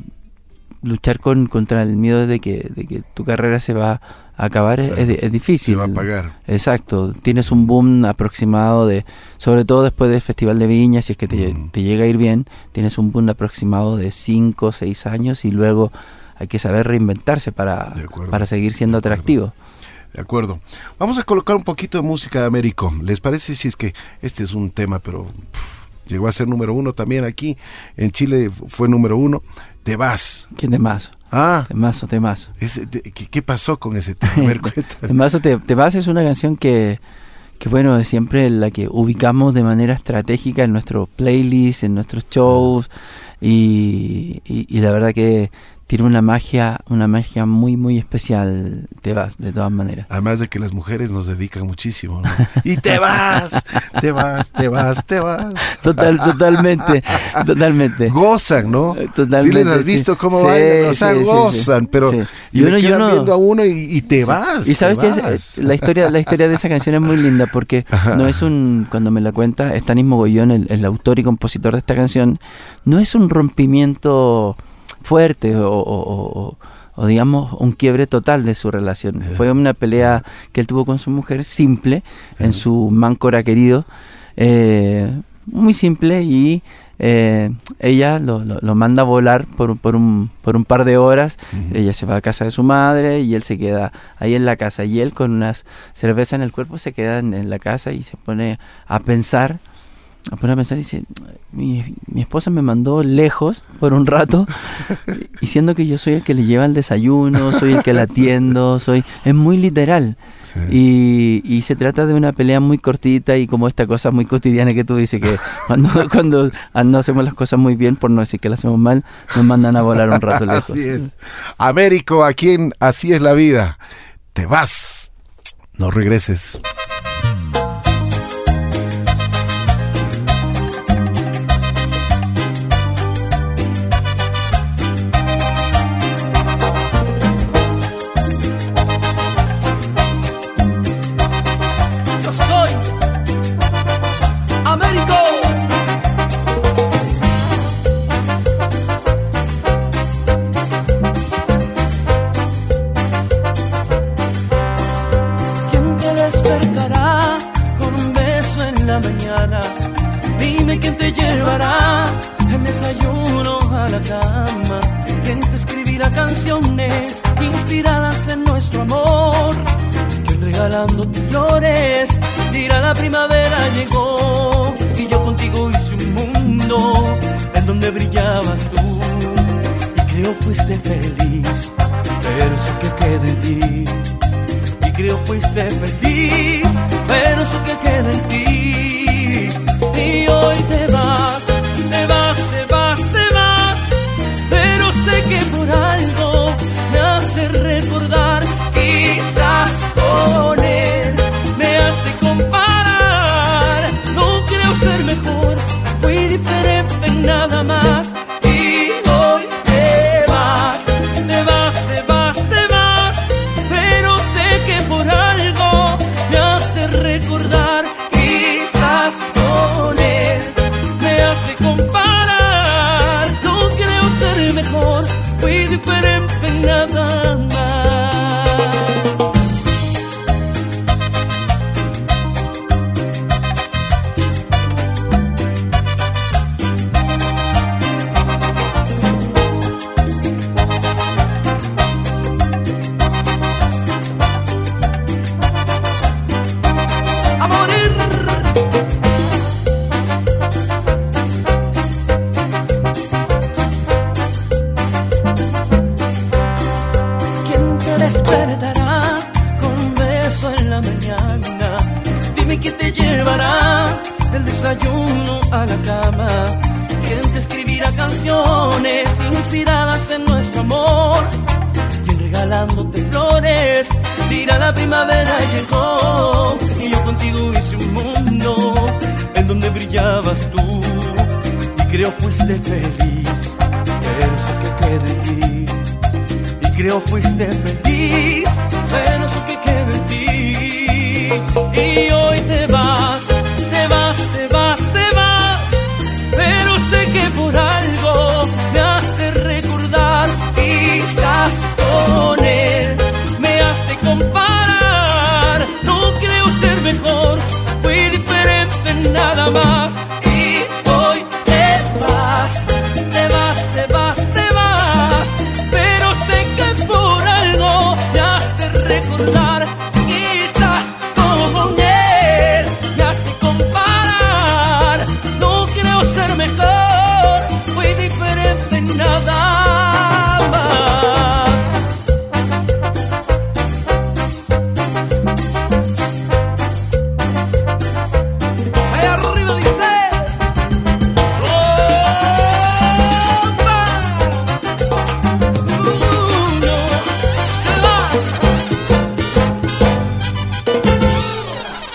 luchar con, contra el miedo de que, de que tu carrera se va a acabar es-
Claro.
es, es difícil.
Se va a pagar.
Exacto, tienes un boom aproximado de, sobre todo después del Festival de Viña, si es que te,
Mm.
te llega a ir bien, tienes un boom aproximado de 5 o 6 años y luego hay que saber reinventarse para, para seguir siendo
de
atractivo.
De acuerdo. Vamos a colocar un poquito de música de Américo. ¿Les parece si es que este es un tema, pero llegó a ser número uno también aquí? En Chile fue número uno. Te vas.
¿Qué temazo?
Ah,
Temazo, temazo.
ese- de- ¿qué, qué pasó con ese tema? A ver. <laughs>
Temazo, te, te vas es una canción que, que, bueno, es siempre la que ubicamos de manera estratégica en nuestro playlist, en nuestros shows. Y, y- y la verdad que tiene una magia, una magia muy, muy especial. Te vas, de todas maneras.
Además de que las mujeres nos dedican muchísimo. ¿no? Y te vas, te vas, te vas, te vas.
Total, totalmente, <laughs> totalmente.
Gozan, ¿no?
Totalmente,
Sí les has
sí.
visto cómo
Sí,
bailan, o sea,
sí, sí,
gozan,
sí.
pero
Sí.
y
uno- y
quedan
uno-
viendo a uno y, y te vas.
Y sabes que la historia, la historia de esa canción es muy linda porque <laughs> no es un, cuando me la cuenta Stanis Mogollón, el, el autor y compositor de esta canción, no es un rompimiento fuerte o, o- o- o- o, digamos un quiebre total de su relación. Fue una pelea que él tuvo con su mujer simple en su Máncora querido, eh, muy simple y eh, ella lo, lo- lo manda a volar por, por, un, por un par de horas. Ella se va a casa de su madre y él se queda ahí en la casa. Y él con unas cervezas en el cuerpo se queda en, en la casa y se pone a pensar. A poner a pensar y dice, mi, mi esposa me mandó lejos por un rato, <laughs> y siendo que yo soy el que le lleva el desayuno, soy el que la atiendo, soy... Es muy literal.
Sí.
Y, y se trata de una pelea muy cortita y como esta cosa muy cotidiana que tú dices que <laughs> cuando, cuando no hacemos las cosas muy bien, por no decir que las hacemos mal, nos mandan a volar un rato lejos.
Así es. Américo, aquí en Así es la vida. Te vas. No regreses.
Flores dirá la primavera llegó? Y yo contigo hice un mundo en donde brillabas tú. Y creo fuiste feliz, pero eso que queda en ti y creo fuiste feliz, pero eso que queda en ti. Y hoy te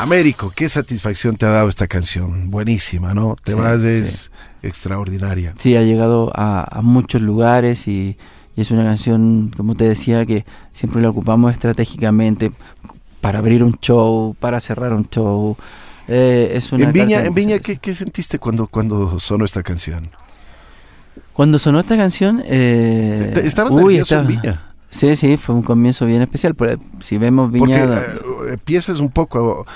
Américo, qué satisfacción te ha dado esta canción. Buenísima, ¿no? Te
Sí,
vas, es extraordinaria.
Sí, ha llegado a, a muchos lugares y, y es una canción, como te decía, que siempre la ocupamos estratégicamente para abrir un show, para cerrar un show. Eh, es una
En Viña,
carta-
en Viña ¿qué, qué sentiste cuando, cuando sonó esta canción?
Cuando sonó esta canción... Eh,
Estabas
uy,
nervioso en Viña.
Sí, sí, fue un comienzo bien especial. Porque si vemos
Porque
Viña...
eh, empiezas un poco,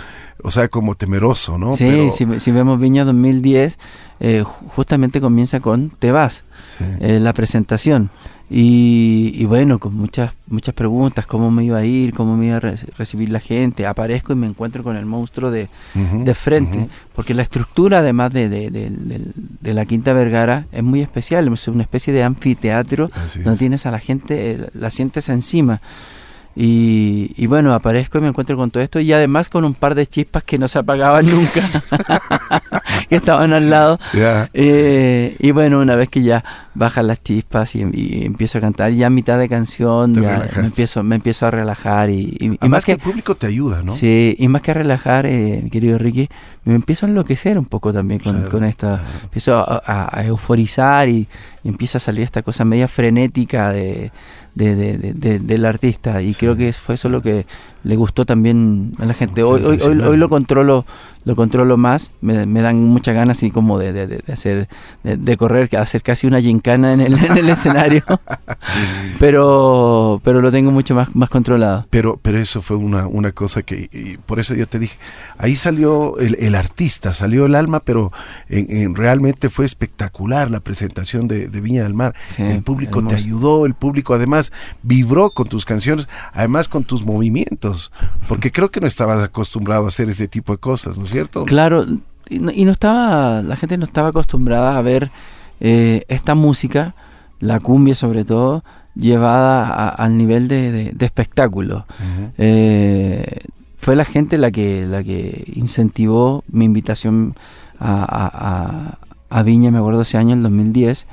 o sea, como temeroso, ¿no?
sí,
Pero-
si, si vemos Viña 2010, eh, ju- justamente comienza con Te vas.
sí.
eh, la presentación. Y, y bueno, con muchas muchas preguntas, cómo me iba a ir, cómo me iba a re- recibir la gente. Aparezco y me encuentro con el monstruo de, de frente, porque la estructura además de, de- de- la Quinta Vergara es muy especial, es una especie de anfiteatro
Así
donde
es.
tienes a la gente, eh, la sientes encima. Y, y bueno, aparezco y me encuentro con todo esto y además con un par de chispas que no se apagaban <laughs> nunca, que estaban al lado. Eh, y bueno, una vez que ya bajan las chispas y, y empiezo a cantar, ya a mitad de canción, ya me empiezo, me empiezo a relajar y, y- y
Además
más
que
que,
el público te ayuda, ¿no?
sí, y más que a relajar, eh, mi querido Ricky, me empiezo a enloquecer un poco también con,
Claro,
con esta, empiezo a, a- a euforizar y empieza a salir esta cosa media frenética de, de- de- de- de- del artista. Y
Sí,
creo que fue eso lo que le gustó también a la gente. Hoy, hoy, hoy,
Sensacional.
hoy lo controlo lo controlo más, me, me dan muchas ganas así como de, de- hacer, de, de correr, hacer casi una gincana en el, en el escenario, <laughs> pero pero lo tengo mucho más, más controlado.
Pero, pero eso fue una, una cosa que, y por eso yo te dije, ahí salió el, el artista, salió el alma, pero en, en- realmente fue espectacular la presentación de, Viña del Mar.
Sí,
el público te ayudó, el público además vibró con tus canciones, además con tus movimientos, porque creo que no estabas acostumbrado a hacer ese tipo de cosas, ¿no es cierto?
Claro, y no, y no estaba, la gente no estaba acostumbrada a ver eh, esta música, la cumbia sobre todo, llevada a- al nivel de, de- de espectáculo. Eh, fue la gente la que, la que incentivó mi invitación a- a Viña, me acuerdo ese año, el 2010.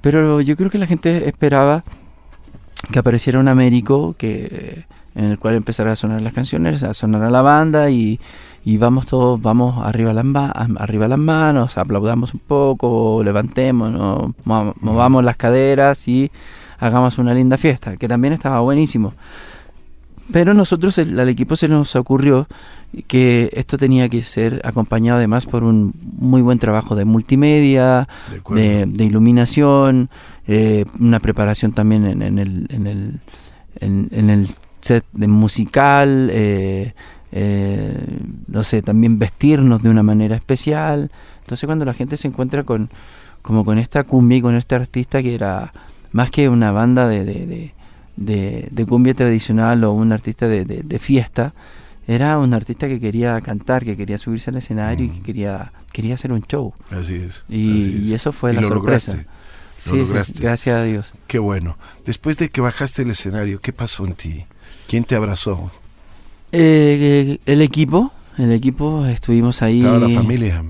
Pero yo creo que la gente esperaba que apareciera un Américo que, en el cual empezara a sonar las canciones, a sonar a la banda y, y vamos todos, vamos arriba las, arriba las manos, aplaudamos un poco, levantémonos, mo- movamos las caderas y hagamos una linda fiesta, que también estaba buenísimo. Pero nosotros, el- al equipo se nos ocurrió que esto tenía que ser acompañado además por un muy buen trabajo de multimedia,
De
de, de iluminación, eh, una preparación también en, en el, en, el, en, en el set de musical, eh, eh, no sé, también vestirnos de una manera especial. Entonces cuando la gente se encuentra con como con esta cumbia y con este artista que era más que una banda de, de, de, de- de cumbia tradicional o un artista de, fiesta, era un artista que quería cantar, que quería subirse al escenario y que quería, quería hacer un show.
Así es.
Y,
así es.
y eso fue
Y
la
lo
sorpresa.
lograste. Lo
Sí, sí,
lograste.
gracias a Dios.
Qué bueno. Después de que bajaste el escenario, ¿qué pasó en ti? ¿Quién te abrazó?
Eh, el equipo, el equipo, estuvimos ahí.
Estaba la familia.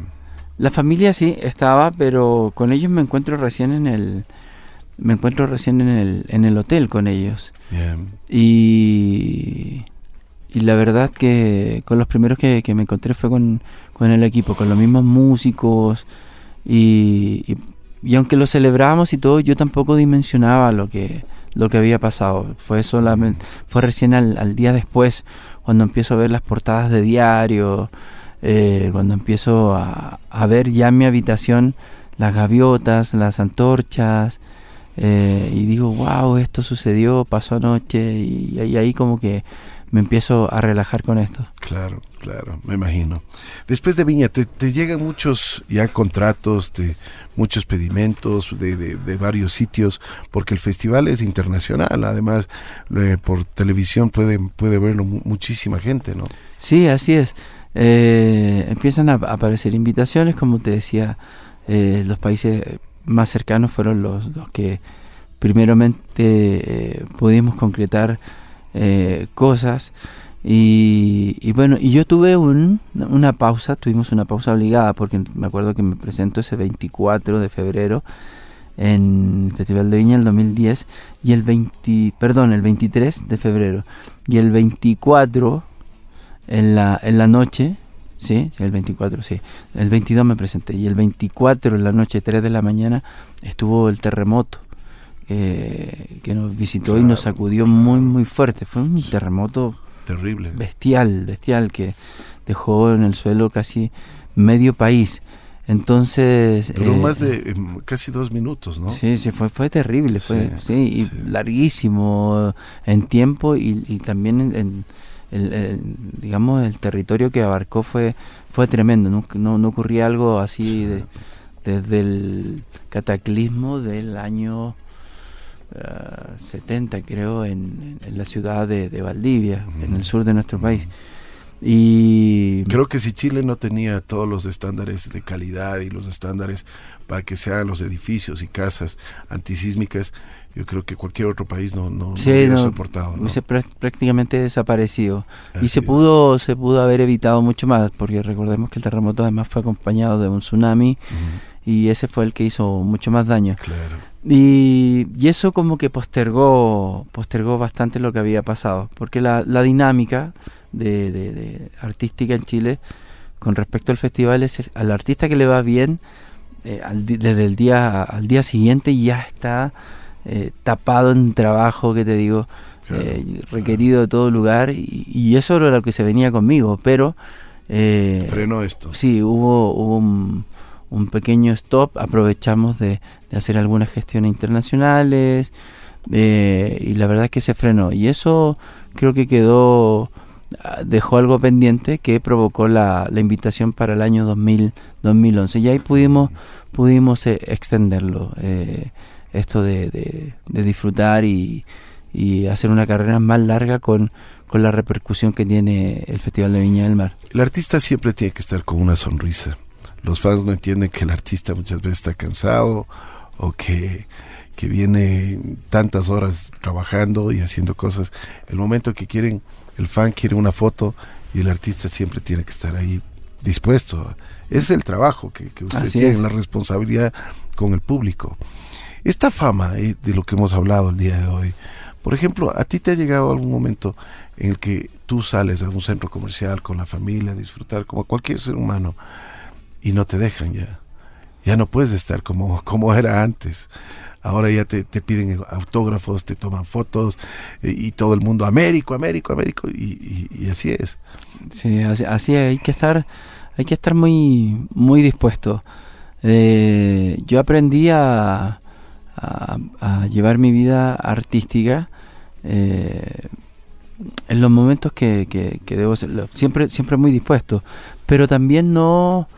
La familia sí estaba, pero con ellos me encuentro recién en el, me encuentro recién en el, en el hotel con ellos.
Ya.
Y, y la verdad que con los primeros que, que me encontré fue con, con el equipo, con los mismos músicos. Y, y, y aunque lo celebramos y todo, yo tampoco dimensionaba lo que, lo que había pasado. Fue solamente, fue recién al, al día después, cuando empiezo a ver las portadas de diario, eh, cuando empiezo a, ver ya en mi habitación las gaviotas, las antorchas, eh, y digo, wow, esto sucedió, pasó anoche, y, y ahí como que me empiezo a relajar con esto.
Claro, claro, me imagino. Después de Viña, te, te llegan muchos ya contratos, de muchos pedimentos de, de- varios sitios, porque el festival es internacional, además eh, por televisión puede, puede verlo mu- muchísima gente, ¿no?
Sí, así es. Eh, empiezan a aparecer invitaciones, como te decía, eh, los países más cercanos fueron los, los que primeramente pudimos concretar cosas. Y, y bueno, y yo tuve un, una pausa, tuvimos una pausa obligada, porque me acuerdo que me presento ese 24 de febrero en el Festival de Viña el 2010 y el 20, perdón, el 23 de febrero y el 24 en la, en la noche, sí, el 24, sí, el 22 me presenté y el 24 en la noche, 3 de la mañana, estuvo el terremoto eh, que nos visitó y nos sacudió muy, muy fuerte. Fue un terremoto
Terrible.
bestial, bestial, que dejó en el suelo casi medio país. Entonces...
Duró
eh,
más de em, casi dos minutos, ¿no?
Sí, sí, fue, fue terrible, fue,
Sí,
sí, y
sí.
larguísimo en tiempo y, y también en, en el, el, digamos, el territorio que abarcó fue, fue tremendo, no, no, no ocurría algo así
Sí.
de- desde el cataclismo del año eh, 70, creo, en, en la ciudad de, de Valdivia, en el sur de nuestro país. Y
Creo que si Chile no tenía todos los estándares de calidad y los estándares para que se hagan los edificios y casas antisísmicas, yo creo que cualquier otro país no, no, no
Sí,
hubiera
no,
soportado. ¿no?
prácticamente desaparecido. y
Así
se
es.
pudo se pudo haber evitado mucho más porque recordemos que el terremoto además fue acompañado de un tsunami
Ujú,
y ese fue el que hizo mucho más daño
Claro.
y, y eso como que postergó postergó bastante lo que había pasado porque la, la dinámica de, de- de artística en Chile con respecto al festival es el- al artista que le va bien eh, al desde el día al día siguiente ya está eh, tapado en trabajo que te digo
Claro,
eh, requerido de todo lugar y, y eso era lo que se venía conmigo pero eh,
Frenó esto.
sí hubo hubo un, un pequeño stop aprovechamos de, hacer algunas gestiones internacionales eh, y la verdad es que se frenó y eso creo que quedó ah, dejó algo pendiente que provocó la, invitación para el año 2000, 2011 y ahí pudimos pudimos eh, extenderlo eh, esto de, disfrutar y, y hacer una carrera más larga con, con la repercusión que tiene el Festival de Viña del Mar.
El artista siempre tiene que estar con una sonrisa. Los fans no entienden que el artista muchas veces está cansado o que, que viene tantas horas trabajando y haciendo cosas. El momento que quieren, el fan quiere una foto y el artista siempre tiene que estar ahí dispuesto. Es el trabajo que, que usted
Así
tiene,
es.
la responsabilidad con el público. Esta fama eh, de lo que hemos hablado el día de hoy, por ejemplo, ¿a ti te ha llegado algún momento en el que tú sales a un centro comercial con la familia a disfrutar como cualquier ser humano y no te dejan ya? Ya no puedes estar como, como era antes. Ahora ya te, te piden autógrafos, te toman fotos eh, y, todo el mundo, Américo, Américo, Américo, y, y- así es.
Sí, así, hay que estar, hay que estar muy, muy dispuesto. Eh, yo aprendí a, a- llevar mi vida artística eh, en los momentos que, que- debo ser, siempre, siempre muy dispuesto, pero también no,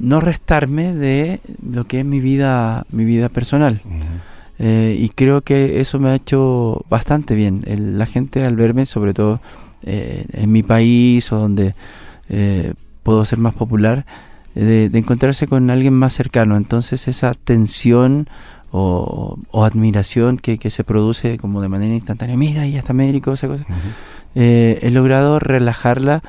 no restarme de lo que es mi vida, mi vida personal. Eh, y creo que eso me ha hecho bastante bien. El- la gente al verme, sobre todo eh, en mi país o donde eh, puedo ser más popular, de, de encontrarse con alguien más cercano. Entonces esa tensión o, o admiración que, que se produce como de manera instantánea, mira, ahí está Américo, esa cosa, he logrado relajarla.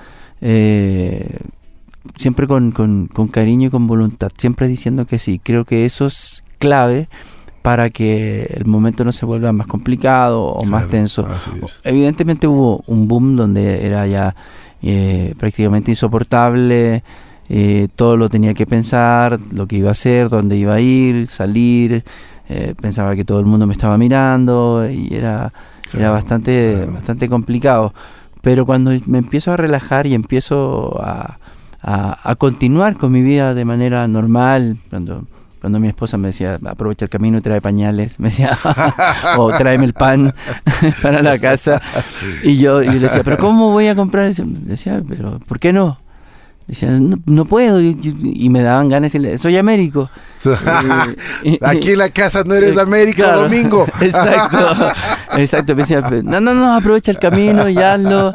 Siempre con, con- con cariño y con voluntad, siempre diciendo que sí. Creo que eso es clave para que el momento no se vuelva más complicado o más tenso. Evidentemente hubo un boom donde era ya eh, prácticamente insoportable, eh, todo lo tenía que pensar, lo que iba a hacer, dónde iba a ir, salir, eh, pensaba que todo el mundo me estaba mirando y era, era bastante,
claro.
bastante complicado. Pero cuando me empiezo a relajar y empiezo a, a- a continuar con mi vida de manera normal, cuando, cuando mi esposa me decía, aprovecha el camino y trae pañales, me decía, <laughs> o tráeme el pan <laughs> para la casa. Y yo, y yo decía, pero ¿cómo voy a comprar eso? Decía, pero ¿por qué no? Decía, no, no puedo. Y, y- me daban ganas de decirle, soy Américo. <laughs>
Aquí en la casa no eres de América,
Claro,
Domingo.
Exacto, exacto. Me decía, no, no, no, aprovecha el camino y hazlo.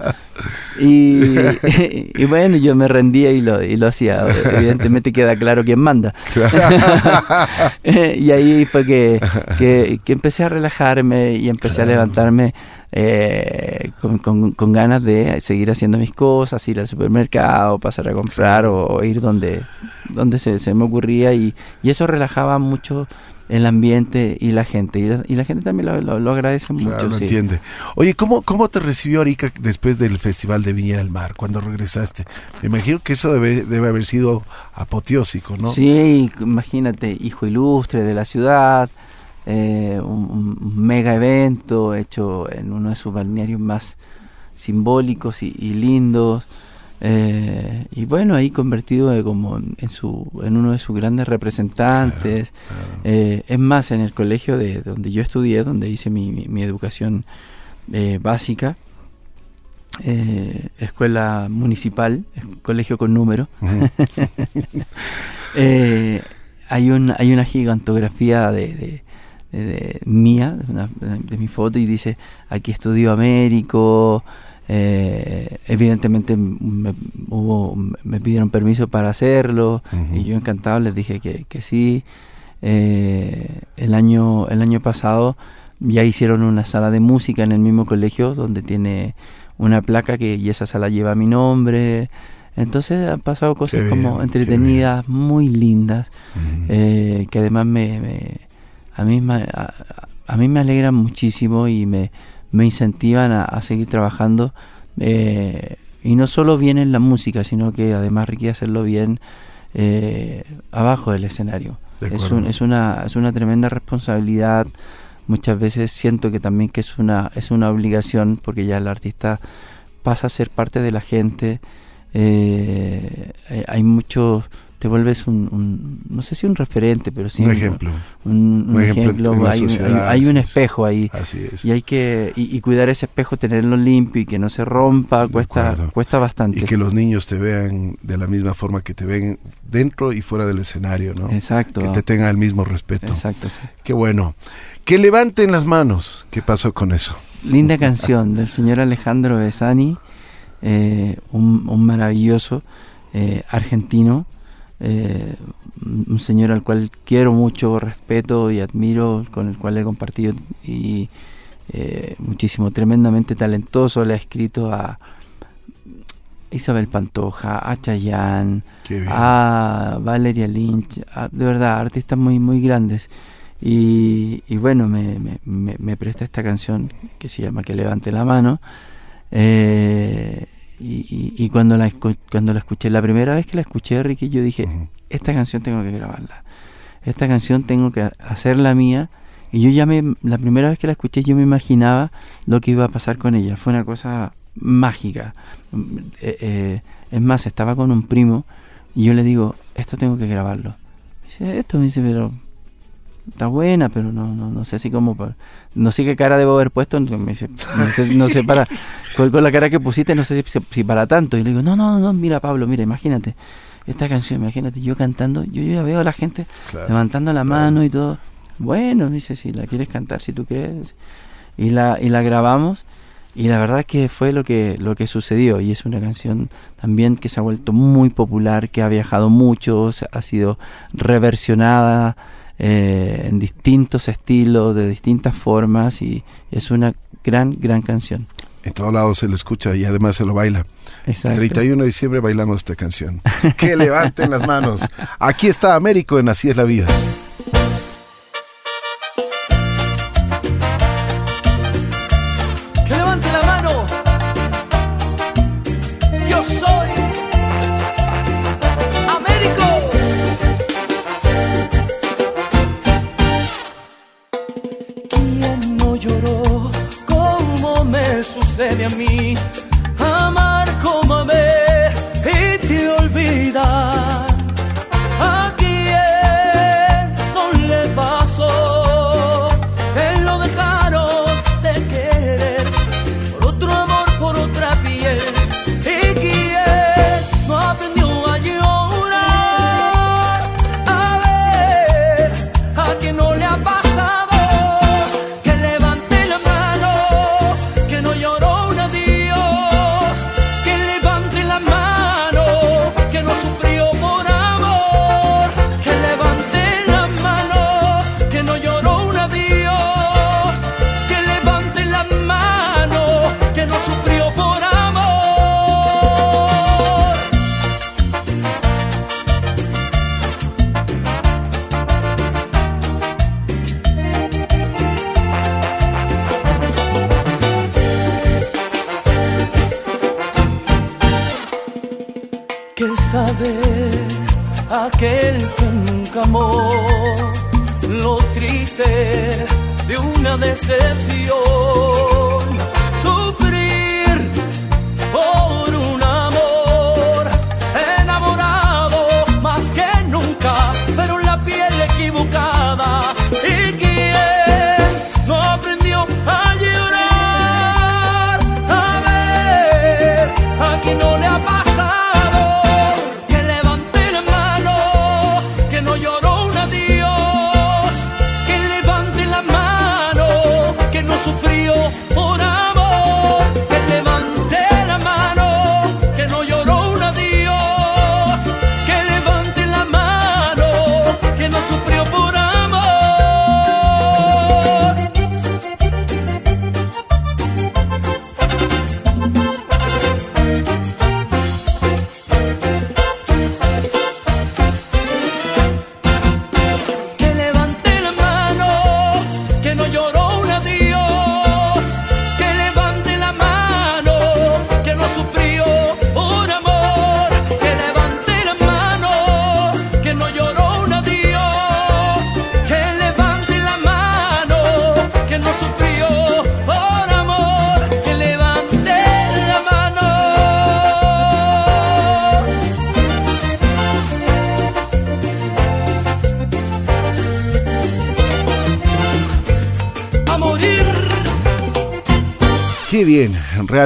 Y, <laughs> <laughs> y bueno, yo me rendía y lo, y lo hacía. Evidentemente queda claro quién manda. <laughs> y ahí fue que, que, que empecé a relajarme y empecé a levantarme eh, con, con- con ganas de seguir haciendo mis cosas, ir al supermercado, pasar a comprar o, o ir donde, donde se, se me ocurría y, y eso relajaba mucho el ambiente y la gente. Y la, y la gente también lo, lo- lo agradece mucho.
Claro, lo
sí.
entiende. Oye, ¿cómo, ¿cómo te recibió Arica después del Festival de Viña del Mar, cuando regresaste? Me imagino que eso debe, debe haber sido apoteósico, ¿no?
Sí, imagínate, hijo ilustre de la ciudad, eh, un, un mega evento hecho en uno de sus balnearios más simbólicos y, y lindos. Eh, y bueno, ahí convertido de como en, en su, en uno de sus grandes representantes.
Claro.
Eh, es más, en el colegio de, donde yo estudié, donde hice mi, mi- mi educación eh, básica, eh, escuela municipal, colegio con número, <laughs> eh, hay, un, hay una gigantografía de, de- de- de mía, de, una- de mi foto, y dice, aquí estudió Américo. Eh, evidentemente me, hubo, me pidieron permiso para hacerlo y yo encantado les dije que, que sí. Eh, el, año, el año pasado ya hicieron una sala de música en el mismo colegio donde tiene una placa que y esa sala lleva mi nombre. Entonces han pasado cosas como entretenidas, muy lindas, eh, que además me, me- a, mí, me- a, a mí me alegran muchísimo y me, me incentivan a, a seguir trabajando. eh, y no solo bien en la música, sino que además requiere hacerlo bien eh, abajo del escenario.
De
Es, un- es, una, es una tremenda responsabilidad. Muchas veces siento que también que es una, es una obligación porque ya el artista pasa a ser parte de la gente. eh, eh, hay mucho, te vuelves un, un- no sé si un referente, pero sí
un ejemplo.
un,
ejemplo
ejemplo, hay,
sociedad,
hay un espejo ahí
Así es.
y hay que y, y cuidar ese espejo, tenerlo limpio y que no se rompa,
De
cuesta
acuerdo.
cuesta bastante.
Y que los niños te vean de la misma forma que te ven dentro y fuera del escenario, ¿no?
Exacto.
Que te tengan el mismo respeto.
Exacto, sí.
Qué bueno. Que levanten las manos. ¿Qué pasó con eso?
Linda canción del señor Alejandro Besani, eh, un, un maravilloso eh, argentino, eh, un señor al cual quiero mucho, respeto y admiro, con el cual he compartido y eh, muchísimo, tremendamente talentoso, le ha escrito a Isabel Pantoja, a Chayanne, a Valeria Lynch, a- de verdad, artistas muy, muy grandes. Y, y bueno, me, me, me- me presta esta canción que se llama Que levante la mano. Eh, y, y- y cuando, la, cuando la escuché, la primera vez que la escuché, Ricky, yo dije, esta canción tengo que grabarla. Esta canción tengo que hacerla mía. Y yo ya me, la primera vez que la escuché, yo me imaginaba lo que iba a pasar con ella. Fue una cosa mágica. Mm, eh, eh, es más, estaba con un primo y yo le digo, esto tengo que grabarlo. Dice, esto me dice, pero está buena, pero no, no, no sé así como para- no sé qué cara debo haber puesto, me dice, no sé, no sé para con, con la cara que pusiste, no sé si, si para tanto. Y le digo, no, no, no, mira Pablo, mira, imagínate, esta canción, imagínate, yo cantando, yo ya veo a la gente
Claro.
levantando la mano y todo. Bueno, me dice, si la quieres cantar, si tú quieres. Y la, y la grabamos. Y la verdad que fue lo que, lo que sucedió. Y es una canción también que se ha vuelto muy popular, que ha viajado mucho, ha sido reversionada eh, en distintos estilos, de distintas formas. Y es una gran, gran canción.
En todos lados se lo escucha y además se lo baila.
Exacto.
31 de diciembre bailamos esta canción. Que levanten las manos. Aquí está Américo en Así es la vida.
Sucede a mí?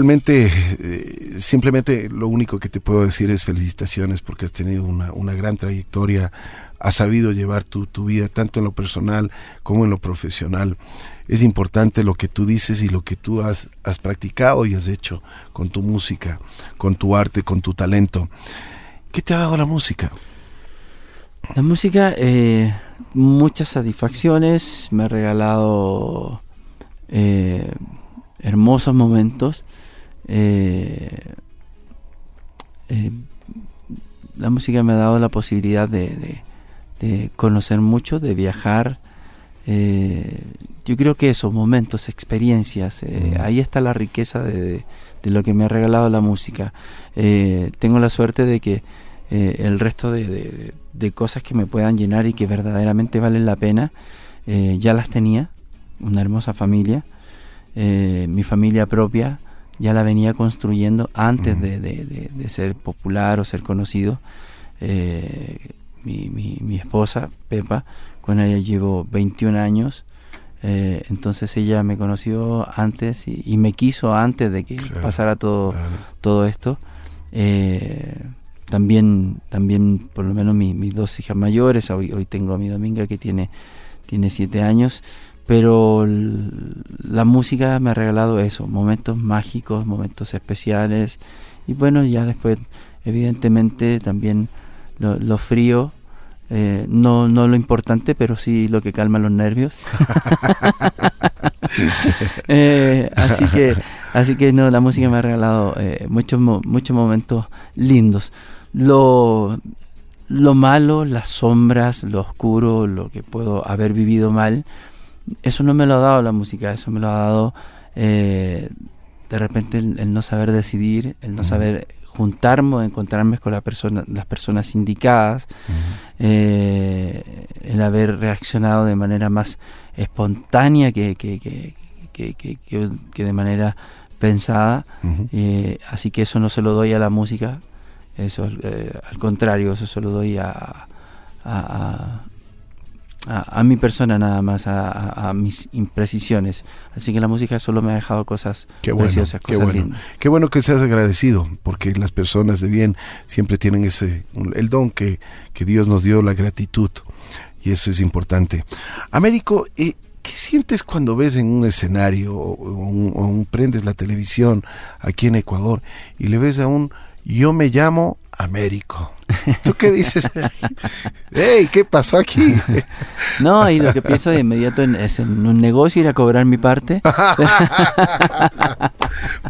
Realmente, eh, simplemente lo único que te puedo decir es felicitaciones porque has tenido una, gran trayectoria, has sabido llevar tu, vida tanto en lo personal como en lo profesional. Es importante lo que tú dices y lo que tú has, has practicado y has hecho con tu música, con tu arte, con tu talento. ¿Qué te ha dado la música?
La música, eh, muchas satisfacciones, me ha regalado eh, hermosos momentos. Eh, eh, la música me ha dado la posibilidad de, de- de conocer mucho, de viajar. eh, yo creo que esos momentos, experiencias, ahí está la riqueza de, lo que me ha regalado la música. Tengo la suerte de que el resto de, cosas que me puedan llenar y que verdaderamente valen la pena, ya las tenía. Una hermosa familia, mi familia propia ya la venía construyendo antes de, de- de- de ser popular o ser conocido. Eh, mi, mi- mi esposa, Pepa, con ella llevo 21 años. eh, entonces ella me conoció antes y, y me quiso antes de que
Claro,
pasara todo,
Claro.
todo esto. Eh, también, también por lo menos mi- mis dos hijas mayores, hoy, hoy tengo a mi Dominga que tiene, tiene siete años, pero la música me ha regalado eso, momentos mágicos, momentos especiales, y bueno, ya después, evidentemente, también lo, lo frío, eh, no, no lo importante, pero sí lo que calma los nervios. <laughs> Eh, así que así que no la música me ha regalado eh, muchos muchos momentos lindos lo lo malo las sombras lo oscuro lo que puedo haber vivido mal eso no me lo ha dado la música eso me lo ha dado eh, de repente el, el no saber decidir el no saber juntarme o encontrarme con la persona, las personas indicadas eh, el haber reaccionado de manera más espontánea que, que, que, que- de manera pensada. Eh, así que eso no se lo doy a la música, eso al contrario, eso se lo doy a, a, a- a- a mi persona nada más, a, a- mis imprecisiones. Así que la música solo me ha dejado cosas
Qué bueno,
preciosas,
qué
cosas
bueno.
lindas.
Qué bueno que seas agradecido, porque las personas de bien siempre tienen ese el don que, que Dios nos dio, la gratitud, y eso es importante. Américo, eh, ¿qué sientes cuando ves en un escenario o, o un- o un- prendes la televisión aquí en Ecuador y le ves a un yo me llamo Américo? ¿Tú qué dices? ¡Ey! ¿Qué pasó aquí?
No, y lo que pienso de inmediato es en un negocio ir a cobrar mi parte.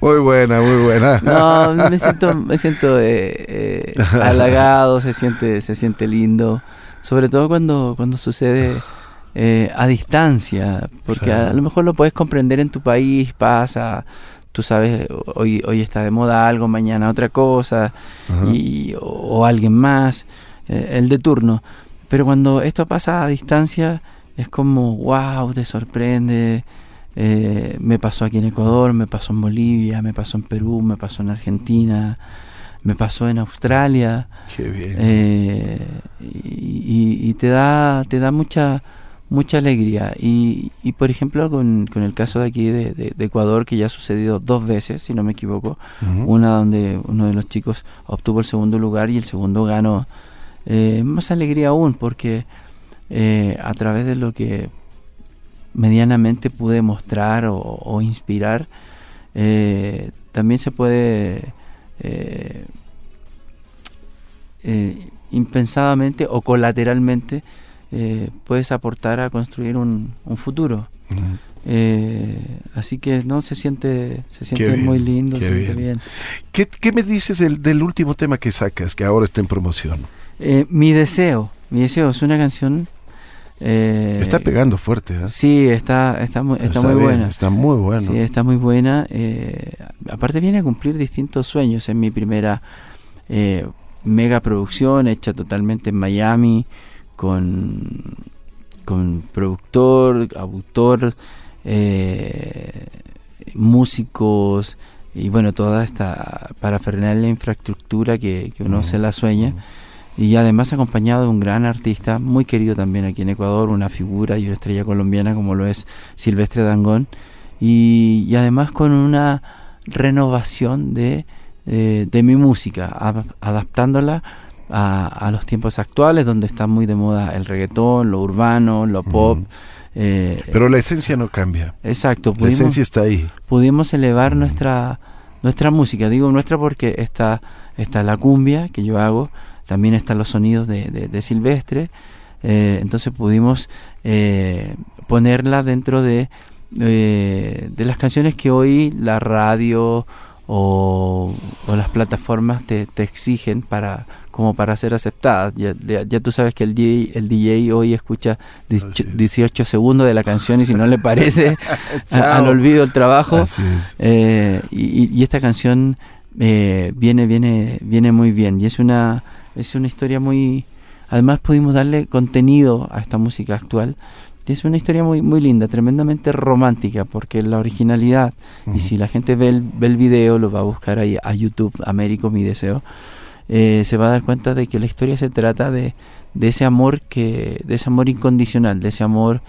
Muy buena, muy buena.
No, me siento, me siento eh, eh, halagado, se siente, se siente lindo, sobre todo cuando, cuando sucede eh, a distancia, porque a, lo mejor lo puedes comprender en tu país, pasa, tú sabes, hoy, hoy está de moda algo, mañana otra cosa, y, o, o alguien más, eh, el de turno. Pero cuando esto pasa a distancia, es como, wow, te sorprende. Eh, me pasó aquí en Ecuador, me pasó en Bolivia, me pasó en Perú, me pasó en Argentina, me pasó en Australia.
Qué bien.
Eh, y, y- y te da te da mucha mucha alegría. Y, y, por ejemplo con, con el caso de aquí de, de- de Ecuador que ya ha sucedido dos veces si no me equivoco una donde uno de los chicos obtuvo el segundo lugar y el segundo ganó eh, más alegría aún porque eh, a través de lo que medianamente pude mostrar o, o inspirar eh, también se puede impensadamente o colateralmente eh, puedes aportar a construir un, un futuro.
Ujú.
Eh, así que no se siente se siente
bien,
muy lindo,
qué
se siente
bien. ¿Qué, qué me dices del, del último tema que sacas, que ahora está en promoción?
Eh, mi deseo, mi deseo es una canción. eh,
está pegando fuerte, ¿eh?
Sí, está está muy, está muy
bien,
buena.
Está muy.
Sí, está muy buena. aparte viene a cumplir distintos sueños. Es mi primera mega producción hecha totalmente en Miami con, con productor, autor, eh, músicos y bueno, toda esta parafernalia infraestructura que, que uno se la sueña. Y además acompañado de un gran artista, muy querido también aquí en Ecuador, una figura y una estrella colombiana como lo es Silvestre Dangón. Y, y además con una renovación de, eh, de mi música, adaptándola a, a los tiempos actuales, donde está muy de moda el reggaetón, lo urbano, lo pop. Eh,
Pero la esencia no cambia.
exacto,
La
pudimos,
esencia está ahí.
pudimos elevar nuestra nuestra música. Digo nuestra porque está, está la cumbia que yo hago, también están los sonidos de, de- de Silvestre. eh, entonces pudimos eh, ponerla dentro de, de las canciones que hoy la radio o, o las plataformas te, te exigen para como para ser aceptadas. Ya, ya- ya tú sabes que el DJ, el DJ hoy escucha
Así
18,
es.
18 segundos de la canción y si no le <laughs> parece <laughs> a- al olvido el trabajo. Eh, y, y esta canción eh, viene, viene, viene muy bien y es una, es una historia muy... Además pudimos darle contenido a esta música actual. Es una historia muy, muy linda, tremendamente romántica, porque la originalidad, y si la gente ve el, ve el video, lo va a buscar ahí a YouTube, Américo, mi deseo, eh, se va a dar cuenta de que la historia se trata de, de ese amor que, de ese amor incondicional, de ese amor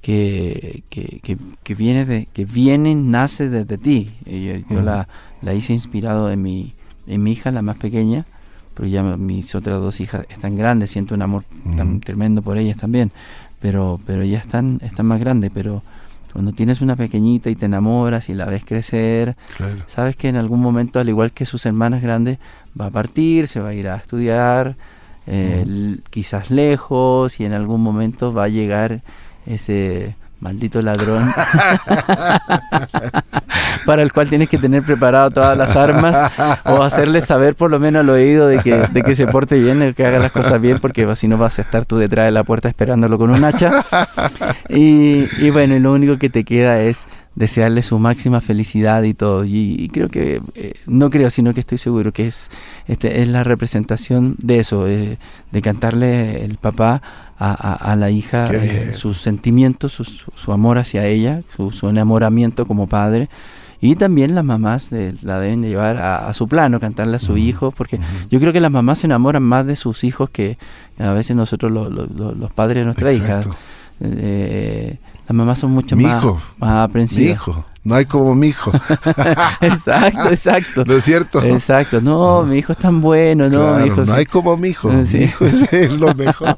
que, que, que, que viene de, que viene, nace desde ti. Y yo la, la hice inspirado en mi, en mi hija, la más pequeña, pero ya mis otras dos hijas están grandes, siento un amor tan tremendo por ellas también, pero, pero ya están, están más grandes, pero cuando tienes una pequeñita y te enamoras y la ves crecer,
Claro.
sabes que en algún momento, al igual que sus hermanas grandes, va a partir, se va a ir a estudiar, eh, quizás lejos, y en algún momento va a llegar ese maldito ladrón <laughs> para el cual tienes que tener preparado todas las armas o hacerle saber por lo menos al oído de que, de que se porte bien, que haga las cosas bien, porque si no vas a estar tú detrás de la puerta esperándolo con un hacha. Y, y bueno, y lo único que te queda es desearle su máxima felicidad y todo. Y, y creo que, eh, no creo, sino que estoy seguro que es, este, es la representación de eso, eh, de cantarle el papá a, a- a la hija eh, sus sentimientos, su, su- amor hacia ella, su, su enamoramiento como padre. Y también las mamás de- la deben de llevar a, a su plano, cantarle a su hijo, porque yo creo que las mamás se enamoran más de sus hijos que a veces nosotros lo- lo- lo- los padres de nuestras hijas.
Exacto.
Eh, las mamás son mucho
Mi
más,
hijo.
más
Mi
aprensivas.
hijo. No hay como mi hijo. <laughs>
exacto, exacto.
¿No es cierto?
Exacto. No, mi hijo es tan bueno, no,
Claro,
mi hijo.
no hay como mi hijo.
Sí.
Mi hijo es <laughs> lo mejor.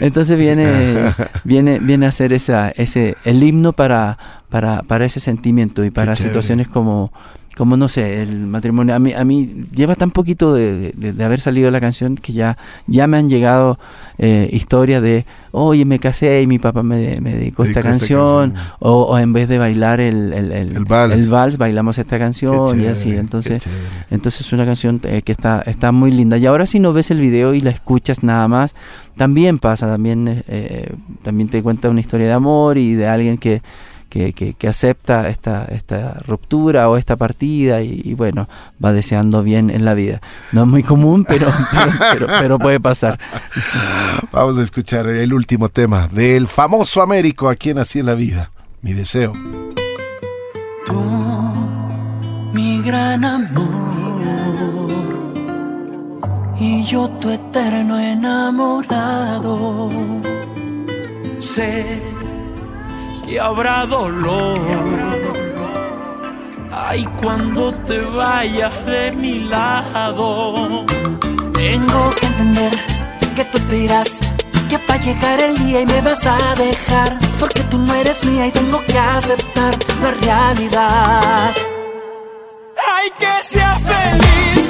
Entonces viene, viene, viene a ser esa, ese, el himno para, para, para ese sentimiento y para situaciones como, como no sé, el matrimonio. A mí, a mí lleva tan poquito de, de- de haber salido la canción que ya, ya me han llegado eh, historias de, oye, me casé y mi papá me, me dedicó esta
Dedicó esta
canción.
canción.
O, o en vez de bailar el, el, el,
El vals.
bailamos esta canción y así. Entonces, entonces es una canción eh, que está, está muy linda. Y ahora si no ves el video y la escuchas nada más, también pasa, también, eh, también te cuenta una historia de amor y de alguien que, que, que- que acepta esta, esta ruptura o esta partida y, y bueno, va deseando bien en la vida. No es muy común, pero, <laughs> pero, pero- pero puede pasar.
Vamos a escuchar el último tema del famoso Américo, a quien así es la vida. Mi deseo.
Tú, mi gran amor, y yo tu eterno enamorado. Sé que habrá dolor. Ay, cuando te vayas de mi lado. Tengo que entender que tú te irás, que va a llegar el día y me vas a dejar, porque tú no eres mía y tengo que aceptar la realidad. Ay, que seas feliz, feliz,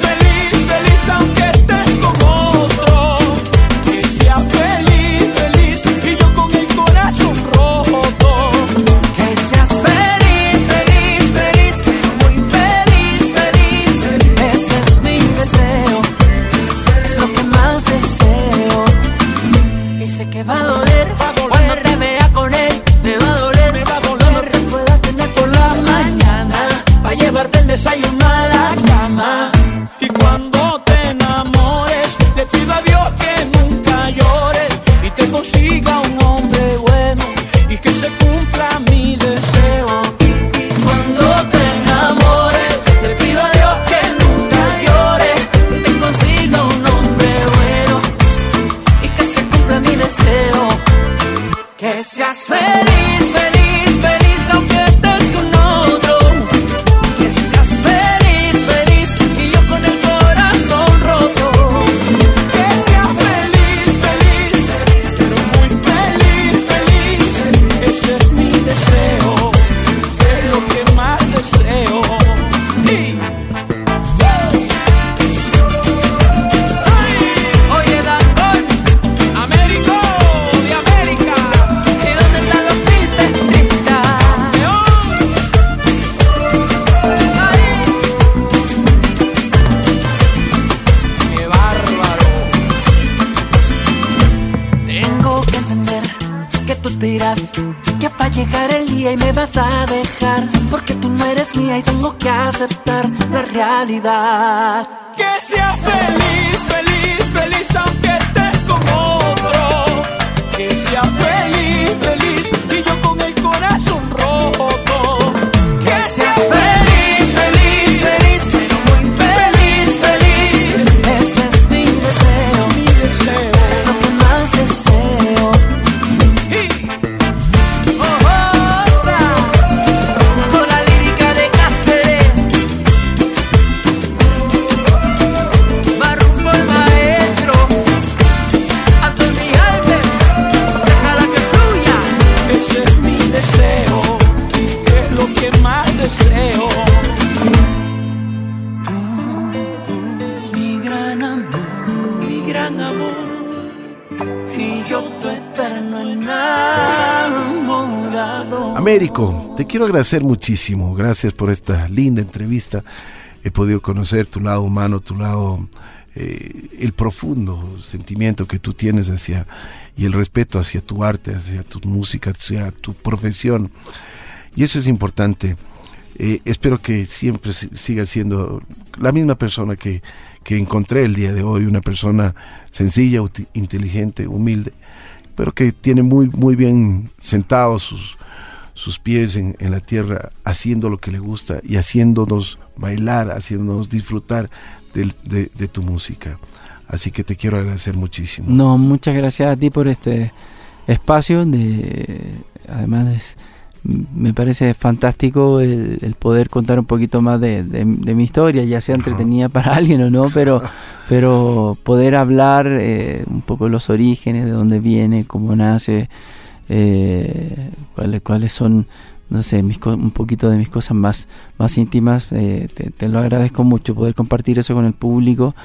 quiero agradecer muchísimo. Gracias por esta linda entrevista. He podido conocer tu lado humano, tu lado, eh, el profundo sentimiento que tú tienes hacia y el respeto hacia tu arte, hacia tu música, hacia tu profesión. Y eso es importante. Eh, espero que siempre si- siga siendo la misma persona que, que encontré el día de hoy, una persona sencilla, inteligente, humilde, pero que tiene muy, muy bien sentados sus, sus pies en, en la tierra, haciendo lo que le gusta y haciéndonos bailar, haciéndonos disfrutar de, de tu música. Así que te quiero agradecer muchísimo.
No, muchas gracias a ti por este espacio. De, además, es- me parece fantástico el, el poder contar un poquito más de, de- de mi historia, ya sea entretenida para <laughs> alguien o no, pero, <laughs> pero poder hablar eh, un poco de los orígenes, de dónde viene, cómo nace, eh, cuáles, cuáles son, no sé, mis co- un poquito de mis cosas más, más íntimas. eh, te, te lo agradezco mucho, poder compartir eso con el público.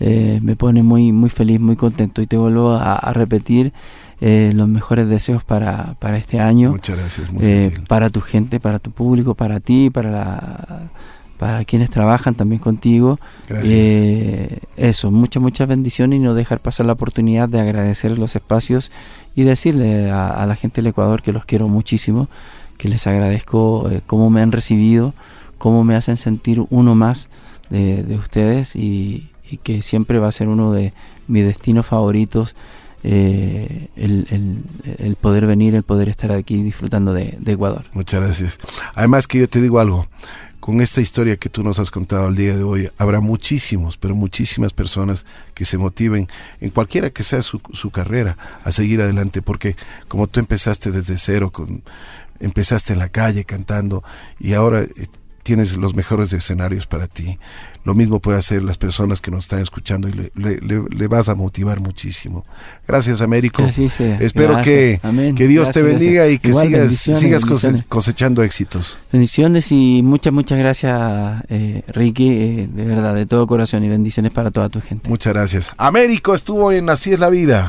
eh, me pone muy, muy feliz, muy contento y te vuelvo a, a repetir eh, los mejores deseos para, para este año,
Muchas gracias, muy
para tu gente, para tu público, para ti, para la, para quienes trabajan también contigo.
Gracias.
Eh, eso, muchas, muchas bendiciones y no dejar pasar la oportunidad de agradecer los espacios y decirle a, a la gente del Ecuador que los quiero muchísimo, que les agradezco eh, cómo me han recibido, cómo me hacen sentir uno más de, de ustedes y, y que siempre va a ser uno de mis destinos favoritos eh, el, el- el poder venir, el poder estar aquí disfrutando de, de Ecuador.
Muchas gracias. Además que yo te digo algo, con esta historia que tú nos has contado el día de hoy, habrá muchísimos, pero muchísimas personas que se motiven en cualquiera que sea su, carrera a seguir adelante, porque como tú empezaste desde cero, empezaste en la calle cantando y ahora eh, tienes los mejores escenarios para ti. Lo mismo puede hacer las personas que nos están escuchando y le, le- le- le vas a motivar muchísimo. Gracias, Américo.
Así sea.
Espero
Gracias.
que,
Amén.
que Dios te bendiga
gracias.
y que
Igual,
sigas,
bendiciones,
sigas
bendiciones.
cosechando éxitos.
Bendiciones y muchas, muchas gracias, eh, Ricky, eh, de verdad, de todo corazón y bendiciones para toda tu gente.
Muchas gracias. Américo estuvo en Así es la vida.